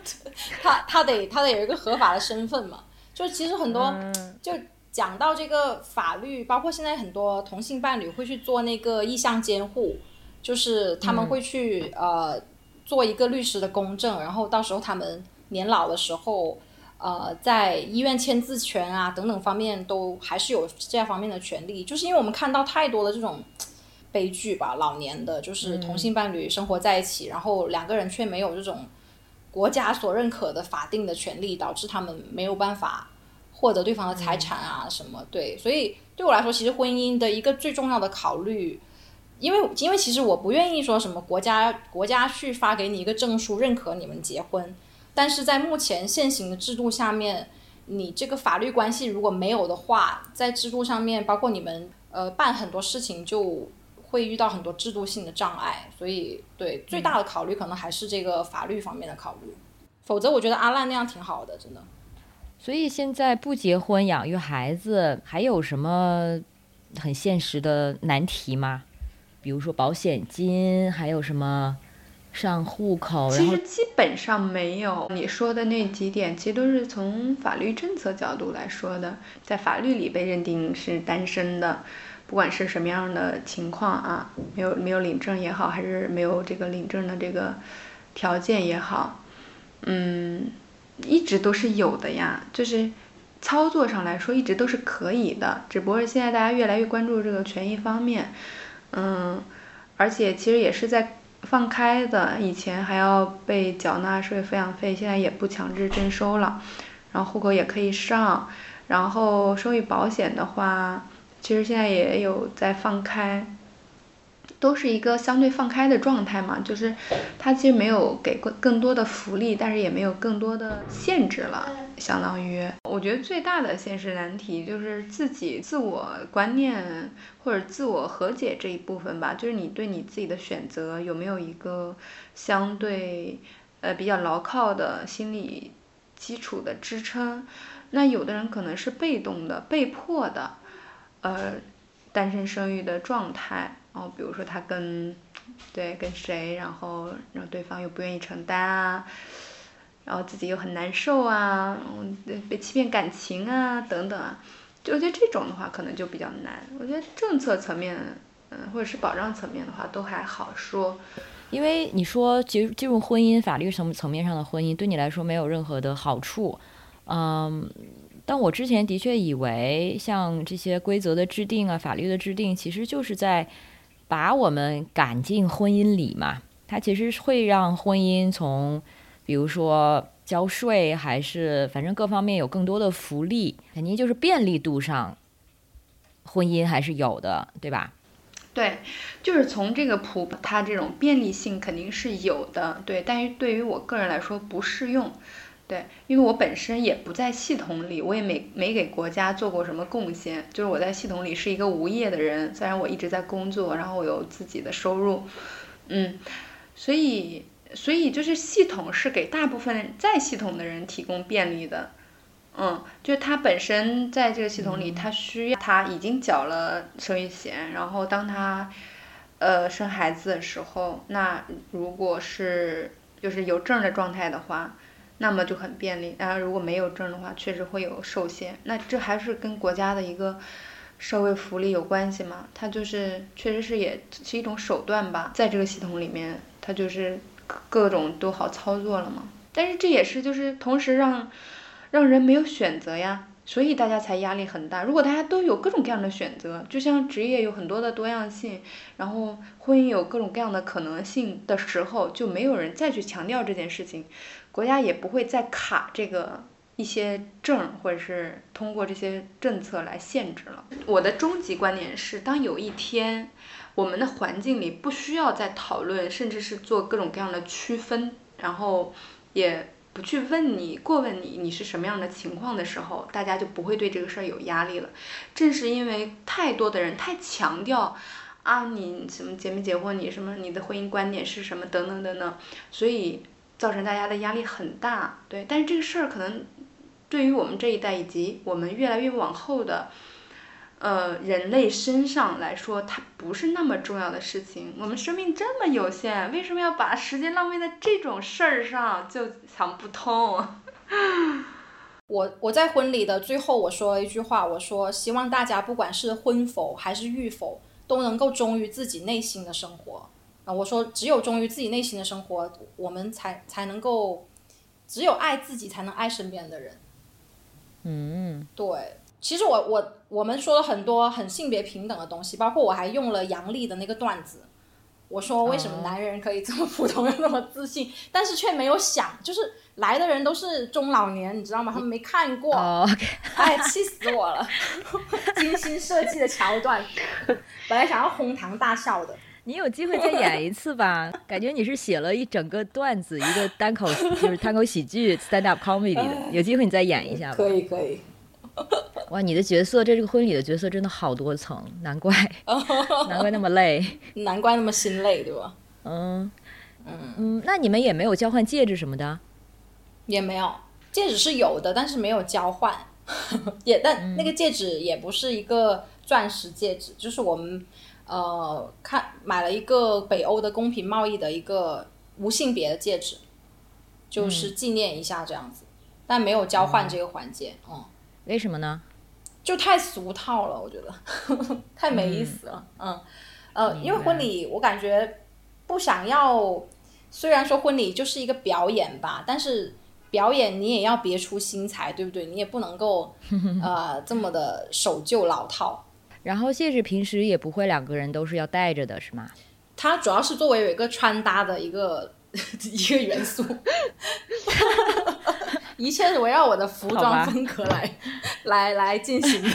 他他得他得有一个合法的身份嘛。就其实很多就讲到这个法律，包括现在很多同性伴侣会去做那个意向监护，就是他们会去呃做一个律师的公证，然后到时候他们年老的时候。呃，在医院签字权啊等等方面都还是有这方面的权利，就是因为我们看到太多的这种悲剧吧，老年的就是同性伴侣生活在一起，然后两个人却没有这种国家所认可的法定的权利，导致他们没有办法获得对方的财产啊什么。对，所以对我来说，其实婚姻的一个最重要的考虑，因为因为其实我不愿意说什么国家国家去发给你一个证书认可你们结婚。但是在目前现行的制度下面，你这个法律关系如果没有的话，在制度上面，包括你们呃办很多事情就会遇到很多制度性的障碍，所以对最大的考虑可能还是这个法律方面的考虑。否则，我觉得阿烂那样挺好的，真的。所以现在不结婚养育孩子还有什么很现实的难题吗？比如说保险金，还有什么？上户口，其实基本上没有你说的那几点，其实都是从法律政策角度来说的，在法律里被认定是单身的，不管是什么样的情况啊，没有没有领证也好，还是没有这个领证的这个条件也好，嗯，一直都是有的呀，就是操作上来说一直都是可以的，只不过现在大家越来越关注这个权益方面，嗯，而且其实也是在。放开的，以前还要被缴纳税、抚养费，现在也不强制征收了，然后户口也可以上，然后生育保险的话，其实现在也有在放开，都是一个相对放开的状态嘛，就是它其实没有给更更多的福利，但是也没有更多的限制了，相当于，我觉得最大的现实难题就是自己自我观念或者自我和解这一部分吧，就是你对你自己的选择有没有一个相对呃比较牢靠的心理基础的支撑。那有的人可能是被动的、被迫的，呃，单身生育的状态。然后比如说他跟，对，跟谁，然后让对方又不愿意承担啊，然后自己又很难受啊，嗯，被欺骗感情啊，等等啊。就我觉得这种的话可能就比较难。我觉得政策层面，嗯，或者是保障层面的话都还好说。因为你说进进入婚姻法律层层面上的婚姻对你来说没有任何的好处，嗯，但我之前的确以为像这些规则的制定啊、法律的制定，其实就是在把我们赶进婚姻里嘛。它其实会让婚姻从，比如说交税，还是反正各方面有更多的福利，肯定就是便利度上，婚姻还是有的，对吧？对，就是从这个普，它这种便利性肯定是有的，对，但是对于我个人来说不适用，对，因为我本身也不在系统里，我也没没给国家做过什么贡献，就是我在系统里是一个无业的人，虽然我一直在工作，然后我有自己的收入，嗯，所以所以就是系统是给大部分在系统的人提供便利的。嗯，就他本身在这个系统里，他需要他已经缴了生育险，然后当他，呃，生孩子的时候，那如果是就是有证的状态的话，那么就很便利。然后如果没有证的话，确实会有受限。那这还是跟国家的一个社会福利有关系嘛？它就是确实是也是一种手段吧，在这个系统里面，它就是各种都好操作了嘛。但是这也是就是同时让。让人没有选择呀，所以大家才压力很大。如果大家都有各种各样的选择，就像职业有很多的多样性，然后婚姻有各种各样的可能性的时候，就没有人再去强调这件事情，国家也不会再卡这个一些证，或者是通过这些政策来限制了。我的终极观点是，当有一天我们的环境里不需要再讨论，甚至是做各种各样的区分，然后也。不去问你过问你你是什么样的情况的时候，大家就不会对这个事儿有压力了。正是因为太多的人太强调啊，你什么结没结婚，你什么你的婚姻观点是什么等等等等，所以造成大家的压力很大。对，但是这个事儿可能对于我们这一代以及我们越来越往后的。呃，人类身上来说，它不是那么重要的事情。我们生命这么有限，为什么要把时间浪费在这种事儿上？就想不通。我我在婚礼的最后，我说了一句话，我说希望大家不管是婚否还是育否，都能够忠于自己内心的生活。啊，我说只有忠于自己内心的生活，我们才才能够，只有爱自己，才能爱身边的人。嗯，对。其实我我我们说了很多很性别平等的东西，包括我还用了杨笠的那个段子，我说为什么男人可以这么普通又那么自信，但是却没有想，就是来的人都是中老年，你知道吗？他们没看过，哎，气死我了！精心设计的桥段，本来想要哄堂大笑的。你有机会再演一次吧？感觉你是写了一整个段子，一个单口就是单口喜剧 stand up comedy 的，有机会你再演一下吧。可以可以。哇，你的角色，这这个婚礼的角色真的好多层，难怪，难怪那么累，难怪那么心累，对吧？嗯嗯嗯，那你们也没有交换戒指什么的？也没有，戒指是有的，但是没有交换，也但那个戒指也不是一个钻石戒指，就是我们呃看买了一个北欧的公平贸易的一个无性别的戒指，就是纪念一下这样子，但没有交换这个环节，嗯。为什么呢？就太俗套了，我觉得 太没意思了。嗯，呃，因为婚礼我感觉不想要，虽然说婚礼就是一个表演吧，但是表演你也要别出心裁，对不对？你也不能够呃这么的守旧老套。然后戒指平时也不会两个人都是要戴着的，是吗？它主要是作为有一个穿搭的一个 一个元素。一切是围绕我的服装风格来来来进行的。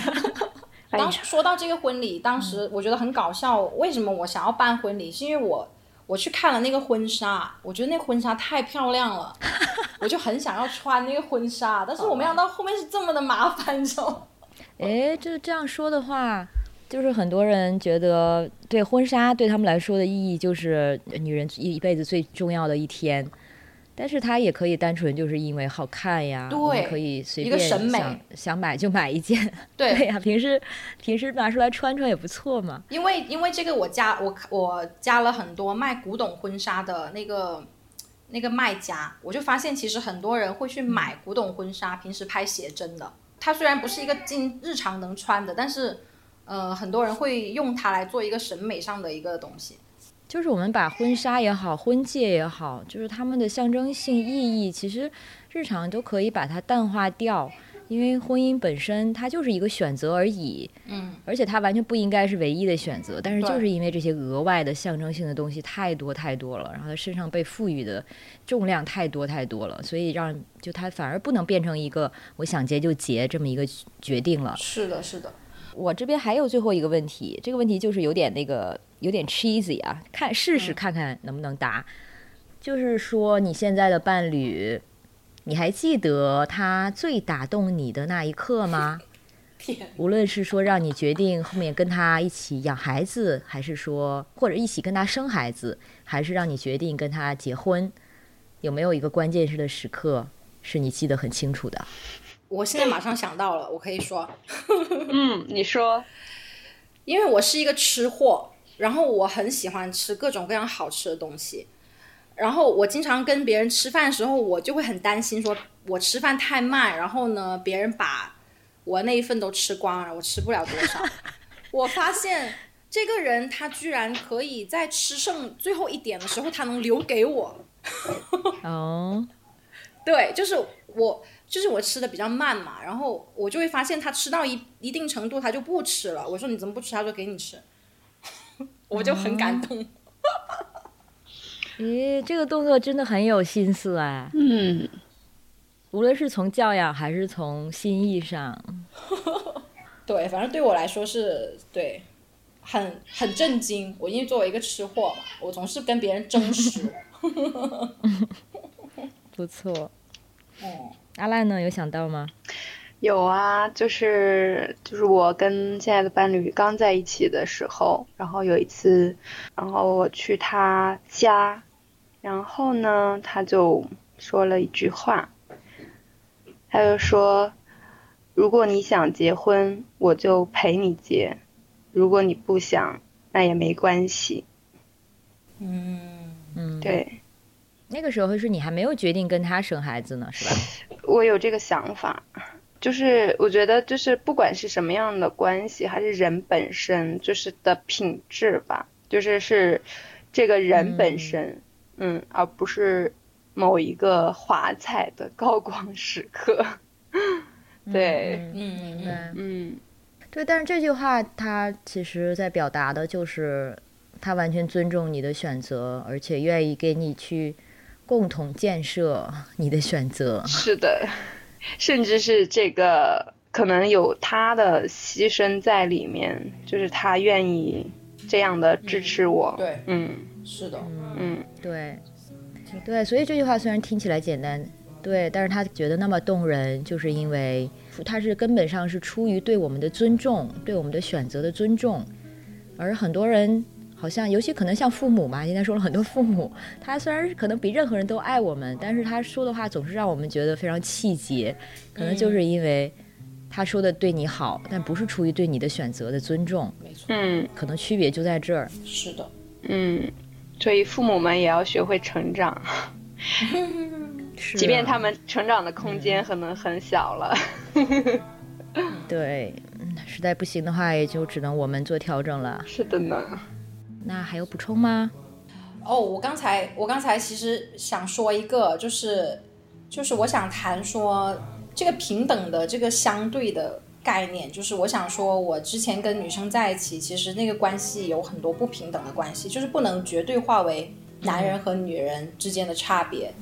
当说到这个婚礼，当时我觉得很搞笑。为什么我想要办婚礼？是因为我我去看了那个婚纱，我觉得那婚纱太漂亮了，我就很想要穿那个婚纱。但是我没想到后面是这么的麻烦，你知道吗？哎，就这样说的话，就是很多人觉得，对婚纱对他们来说的意义就是女人一一辈子最重要的一天。但是它也可以单纯就是因为好看呀，对可以随一个便审美想想买就买一件。对 对呀、平时平时拿出来穿穿也不错嘛。因为因为这个我加我我加了很多卖古董婚纱的那个那个卖家，我就发现其实很多人会去买古董婚纱，平时拍写真的。它虽然不是一个进日常能穿的，但是呃很多人会用它来做一个审美上的一个东西。就是我们把婚纱也好，婚戒也好，就是他们的象征性意义，其实日常都可以把它淡化掉。因为婚姻本身它就是一个选择而已，嗯，而且它完全不应该是唯一的选择。但是就是因为这些额外的象征性的东西太多太多了，然后它身上被赋予的重量太多太多了，所以让就它反而不能变成一个我想结就结这么一个决定了。是的，是的，我这边还有最后一个问题，这个问题就是有点那个有点 cheesy 啊，看试试看看能不能答。就是说你现在的伴侣，你还记得他最打动你的那一刻吗？天，无论是说让你决定后面跟他一起养孩子，还是说或者一起跟他生孩子，还是让你决定跟他结婚，有没有一个关键式的时刻是你记得很清楚的？我现在马上想到了，我可以说，嗯，你说，因为我是一个吃货，然后我很喜欢吃各种各样好吃的东西。然后我经常跟别人吃饭的时候，我就会很担心，说我吃饭太慢，然后呢，别人把我那一份都吃光了，我吃不了多少。我发现这个人他居然可以在吃剩最后一点的时候，他能留给我。哦，对，就是我，就是我吃的比较慢嘛，然后我就会发现他吃到一一定程度，他就不吃了。我说你怎么不吃？他说给你吃，我就很感动。咦，这个动作真的很有心思哎，嗯，无论是从教养还是从心意上，对，反正对我来说是对，很很震惊。我因为作为一个吃货嘛，我总是跟别人争食。不错。哦，阿赖呢？有想到吗？有啊，就是就是我跟现在的伴侣刚在一起的时候，然后有一次，然后我去他家，然后呢，他就说了一句话，他就说，如果你想结婚，我就陪你结；如果你不想，那也没关系。嗯，嗯，，对，那个时候是你还没有决定跟他生孩子呢，是吧？我有这个想法，就是我觉得就是不管是什么样的关系，还是人本身就是的品质吧，就是是这个人本身，嗯而不是某一个华彩的高光时刻。对，嗯嗯明白。嗯对，但是这句话他其实在表达的就是他完全尊重你的选择，而且愿意给你去共同建设你的选择。是的，甚至是这个可能有他的牺牲在里面，就是他愿意这样的支持我。对，嗯是的，嗯对，对，所以这句话虽然听起来简单，对，但是他觉得那么动人，就是因为他是根本上是出于对我们的尊重，对我们的选择的尊重，而很多人。好像，尤其可能像父母嘛，今天说了很多父母，他虽然可能比任何人都爱我们，但是他说的话总是让我们觉得非常气结，可能就是因为他说的对你好，但不是出于对你的选择的尊重，没错，嗯可能区别就在这儿。是的，嗯，所以父母们也要学会成长，是 即便啊他们成长的空间可能很小了。对，嗯实在不行的话，也就只能我们做调整了。是的呢。那还有补充吗？哦，我刚才我刚才其实想说一个，就是就是我想谈说这个平等的这个相对的概念，就是我想说，我之前跟女生在一起，其实那个关系有很多不平等的关系，就是不能绝对化为男人和女人之间的差别。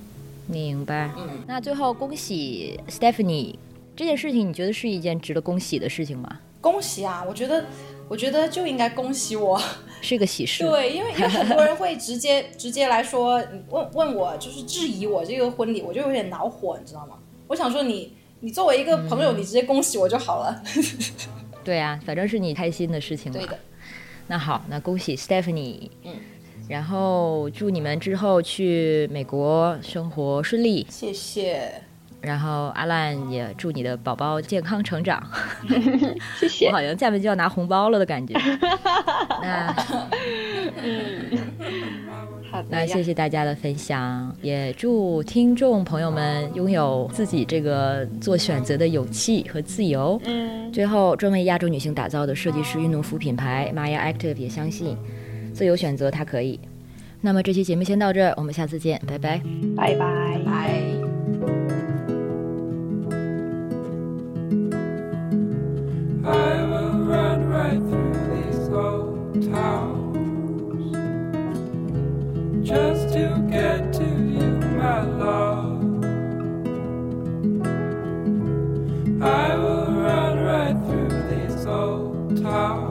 明白。嗯，那最后恭喜 Stephanie 这件事情，你觉得是一件值得恭喜的事情吗？恭喜啊！我觉得我觉得就应该恭喜我。是一个喜事。对，因为因为 很多人会直接直接来说，你问问我就是质疑我这个婚礼，我就有点恼火，你知道吗？我想说你你作为一个朋友，你直接恭喜我就好了。对啊，反正是你开心的事情嘛。对的，那好，那恭喜 Stephanie。嗯。然后祝你们之后去美国生活顺利。谢谢。然后阿烂也祝你的宝宝健康成长。谢谢。我好像下面就要拿红包了的感觉。那，嗯，好的。那谢谢大家的分享，也祝听众朋友们拥有自己这个做选择的勇气和自由。嗯。最后，专为亚洲女性打造的设计师运动服品牌 Maya Active 也相信，自由选择它可以。那么这期节目先到这儿，我们下次见，拜拜，拜拜，拜。I will run right through these old towers just to get to you, my love. I will run right through these old towers.